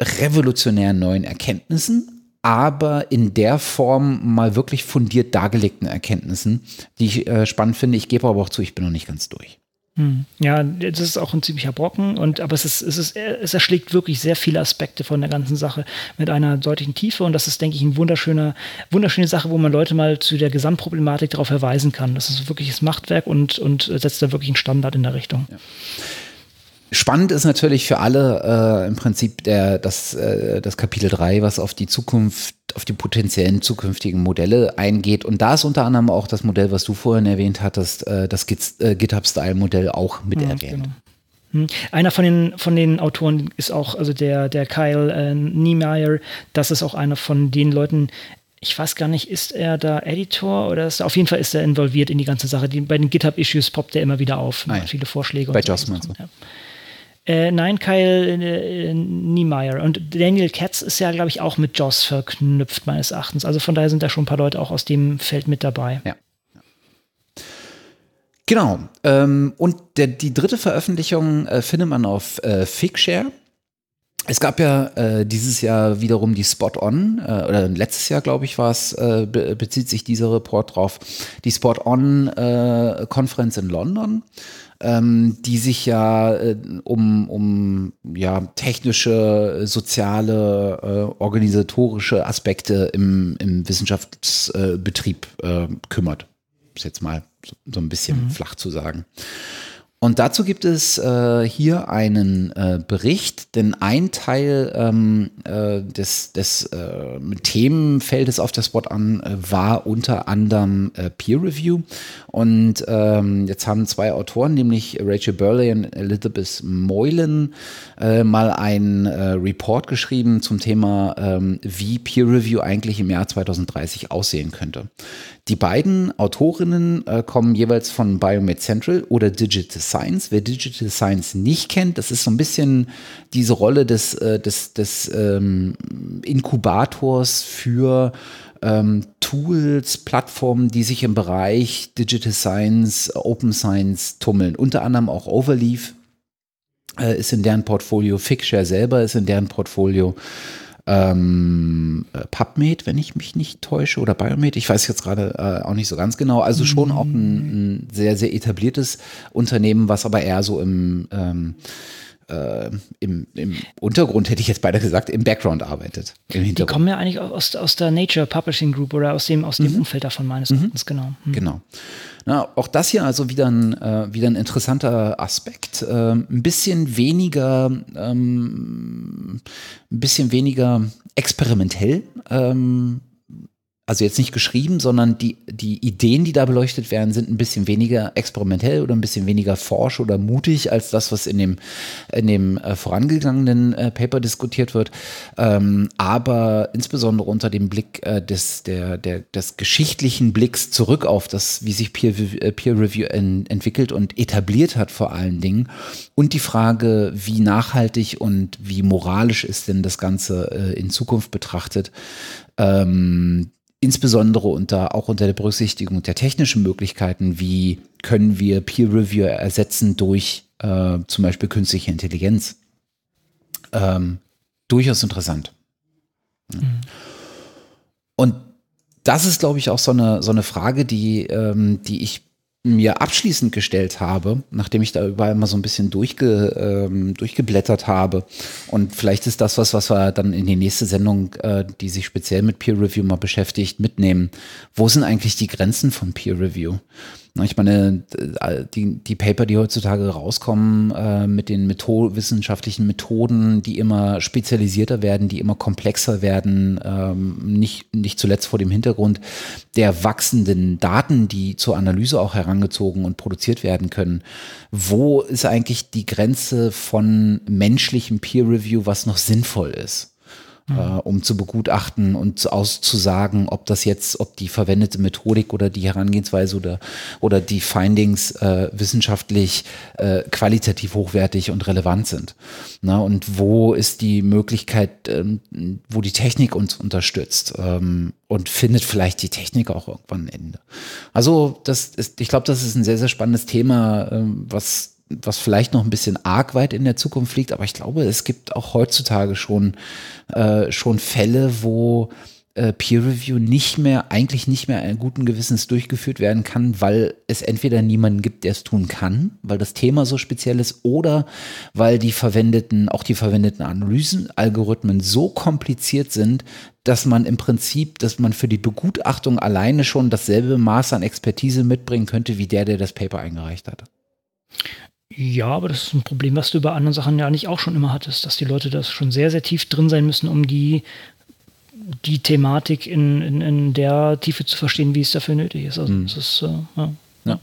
S2: revolutionären neuen Erkenntnissen, aber in der Form mal wirklich fundiert dargelegten Erkenntnissen, die ich äh, spannend finde. Ich gebe aber auch zu, ich bin noch nicht ganz durch.
S1: Hm. Ja, das ist auch ein ziemlicher Brocken, und, aber es, ist, es, ist, es erschlägt wirklich sehr viele Aspekte von der ganzen Sache mit einer deutlichen Tiefe und das ist, denke ich, eine wunderschöne, wunderschöne Sache, wo man Leute mal zu der Gesamtproblematik darauf verweisen kann. Das ist wirklich das Machtwerk und, und setzt da wirklich einen Standard in der Richtung. Ja.
S2: Spannend ist natürlich für alle äh, im Prinzip der, das, äh, das Kapitel 3, was auf die Zukunft, auf die potenziellen zukünftigen Modelle eingeht. Und da ist unter anderem auch das Modell, was du vorhin erwähnt hattest, äh, das äh, GitHub-Style-Modell auch mit ja, erwähnt. Genau.
S1: Hm. Einer von den, von den Autoren ist auch, also der, der Kyle äh, Niemeyer, das ist auch einer von den Leuten, ich weiß gar nicht, ist er da Editor oder ist er, auf jeden Fall ist er involviert in die ganze Sache. Die, bei den GitHub-Issues poppt er immer wieder auf.
S2: Ah ja.
S1: Viele Vorschläge.
S2: Bei Joss so. Ja.
S1: Äh, nein, Kyle äh, Niemeyer. Und Daniel Katz ist ja, glaube ich, auch mit Joss verknüpft, meines Erachtens. Also von daher sind da schon ein paar Leute auch aus dem Feld mit dabei.
S2: Ja. Genau. Ähm, und der, die dritte Veröffentlichung äh, findet man auf äh, Figshare. Es gab ja äh, dieses Jahr wiederum die Spot On, äh, oder letztes Jahr, glaube ich, war es, äh, be bezieht sich dieser Report drauf, die Spot On äh, in London ähm, die sich ja äh, um, um ja, technische, soziale, äh, organisatorische Aspekte im, im Wissenschaftsbetrieb äh, kümmert. Ist jetzt mal so, so ein bisschen mhm. flach zu sagen. Und dazu gibt es äh, hier einen äh, Bericht, denn ein Teil ähm, äh, des, des äh, Themenfeldes auf der Spot an äh, war unter anderem äh, Peer Review. Und ähm, jetzt haben zwei Autoren, nämlich Rachel Burley und Elizabeth Moylan, mal einen Report geschrieben zum Thema, ähm, wie Peer Review eigentlich im Jahr 2030 aussehen könnte. Die beiden Autorinnen kommen jeweils von Biomed Central oder Digital Science. Wer Digital Science nicht kennt, das ist so ein bisschen diese Rolle des, äh, des, des ähm, Inkubators für ähm, Tools, Plattformen, die sich im Bereich Digital Science, Open Science tummeln. Unter anderem auch Overleaf äh, ist in deren Portfolio, Figshare selber ist in deren Portfolio ähm, äh, PubMed, wenn ich mich nicht täusche, oder Biomed, ich weiß jetzt gerade äh, auch nicht so ganz genau. Also schon auch ein, ein, sehr, sehr etabliertes Unternehmen, was aber eher so im, ähm, äh, im, im Untergrund, hätte ich jetzt beide gesagt, im Background arbeitet.
S1: Im Die kommen ja eigentlich aus, aus der Nature Publishing Group oder aus dem, aus dem mhm. Umfeld davon meines mhm. Erachtens, genau.
S2: Mhm. Genau. Na, auch das hier also wieder ein, äh, wieder ein interessanter Aspekt. Ähm, ein bisschen weniger, ähm, ein bisschen weniger experimentell. Ähm, also jetzt nicht geschrieben, sondern die, die Ideen, die da beleuchtet werden, sind ein bisschen weniger experimentell oder ein bisschen weniger forsch oder mutig als das, was in dem, in dem äh, vorangegangenen äh, Paper diskutiert wird. Ähm, aber insbesondere unter dem Blick äh, des, der, der, des geschichtlichen Blicks zurück auf das, wie sich Peer, Peer Review en, entwickelt und etabliert hat vor allen Dingen. Und die Frage, wie nachhaltig und wie moralisch ist denn das Ganze in Zukunft betrachtet. Ähm, insbesondere unter, auch unter der Berücksichtigung der technischen Möglichkeiten, wie können wir Peer Review ersetzen durch äh, zum Beispiel künstliche Intelligenz. Ähm, durchaus interessant. Mhm. Und das ist, glaube ich, auch so eine, so eine Frage, die, ähm, die ich mir abschließend gestellt habe, nachdem ich da überall mal so ein bisschen durchge, ähm, durchgeblättert habe. Und vielleicht ist das was, was wir dann in die nächste Sendung, äh, die sich speziell mit Peer Review mal beschäftigt, mitnehmen. Wo sind eigentlich die Grenzen von Peer Review? Ich meine, die, die Paper, die heutzutage rauskommen äh, mit den Metho wissenschaftlichen Methoden, die immer spezialisierter werden, die immer komplexer werden, ähm, nicht, nicht zuletzt vor dem Hintergrund der wachsenden Daten, die zur Analyse auch herangezogen und produziert werden können. Wo ist eigentlich die Grenze von menschlichem Peer Review, was noch sinnvoll ist? Mhm. äh, um zu begutachten und auszusagen, ob das jetzt, ob die verwendete Methodik oder die Herangehensweise oder, oder die Findings äh, wissenschaftlich äh, qualitativ hochwertig und relevant sind. Na, und wo ist die Möglichkeit, ähm, wo die Technik uns unterstützt ähm, und findet vielleicht die Technik auch irgendwann ein Ende. Also das ist, ich glaube, das ist ein sehr, sehr spannendes Thema, ähm, was was vielleicht noch ein bisschen arg weit in der Zukunft liegt, aber ich glaube, es gibt auch heutzutage schon, äh, schon Fälle, wo äh, Peer Review nicht mehr, eigentlich nicht mehr einen guten Gewissens durchgeführt werden kann, weil es entweder niemanden gibt, der es tun kann, weil das Thema so speziell ist, oder weil die verwendeten, auch die verwendeten Analysenalgorithmen so kompliziert sind, dass man im Prinzip, dass man für die Begutachtung alleine schon dasselbe Maß an Expertise mitbringen könnte, wie der, der das Paper eingereicht hat.
S1: Ja, aber das ist ein Problem, was du bei anderen Sachen ja nicht auch schon immer hattest, dass die Leute das schon sehr, sehr tief drin sein müssen, um die, die Thematik in, in, in der Tiefe zu verstehen, wie es dafür nötig ist. Also, mhm. ist, äh, ja.
S2: ja.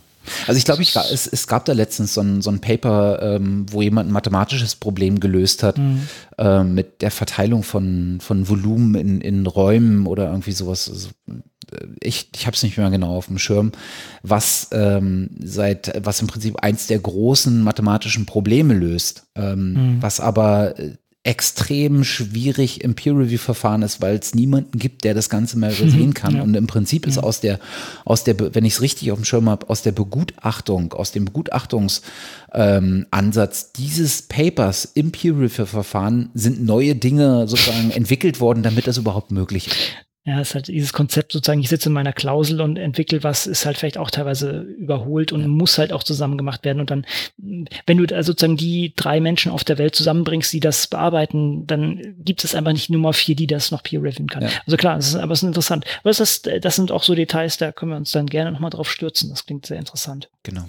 S2: Also ich glaube, ich, es, es gab da letztens so ein, so ein Paper, ähm, wo jemand ein mathematisches Problem gelöst hat mhm. äh, mit der Verteilung von, von Volumen in, in Räumen oder irgendwie sowas. Also, ich, ich habe es nicht mehr genau auf dem Schirm, was ähm, seit, was im Prinzip eins der großen mathematischen Probleme löst, ähm, mhm. was aber äh, extrem schwierig im Peer-Review-Verfahren ist, weil es niemanden gibt, der das Ganze mal sehen kann. Ja. Und im Prinzip ist ja. aus der, aus der, wenn ich es richtig auf dem Schirm habe, aus der Begutachtung, aus dem Begutachtungsansatz ähm, dieses Papers im Peer-Review-Verfahren sind neue Dinge sozusagen entwickelt worden, damit das überhaupt möglich ist.
S1: Ja, ist halt dieses Konzept sozusagen, ich sitze in meiner Klausel und entwickle was, ist halt vielleicht auch teilweise überholt und ja. muss halt auch zusammen gemacht werden. Und dann, wenn du da sozusagen die drei Menschen auf der Welt zusammenbringst, die das bearbeiten, dann gibt es einfach nicht Nummer vier, die das noch peer reviewen kann. Ja. Also klar, das ist, aber es ist interessant. Aber das, ist, das sind auch so Details, da können wir uns dann gerne nochmal drauf stürzen. Das klingt sehr interessant.
S2: Genau.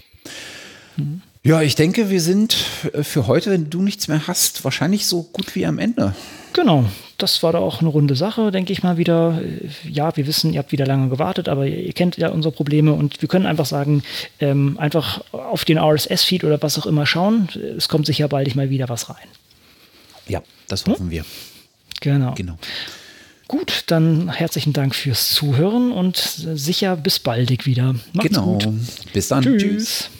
S2: Mhm. Ja, ich denke, wir sind für heute, wenn du nichts mehr hast, wahrscheinlich so gut wie am Ende.
S1: Genau, das war da auch eine runde Sache, denke ich mal wieder. Ja, wir wissen, ihr habt wieder lange gewartet, aber ihr kennt ja unsere Probleme und wir können einfach sagen, ähm, einfach auf den RSS-Feed oder was auch immer schauen. Es kommt sicher bald mal wieder was rein.
S2: Ja, das hoffen hm? wir.
S1: Genau. genau. Gut, dann herzlichen Dank fürs Zuhören und sicher bis baldig wieder.
S2: Macht's genau. Gut. Bis dann. Tschüss. Tschüss.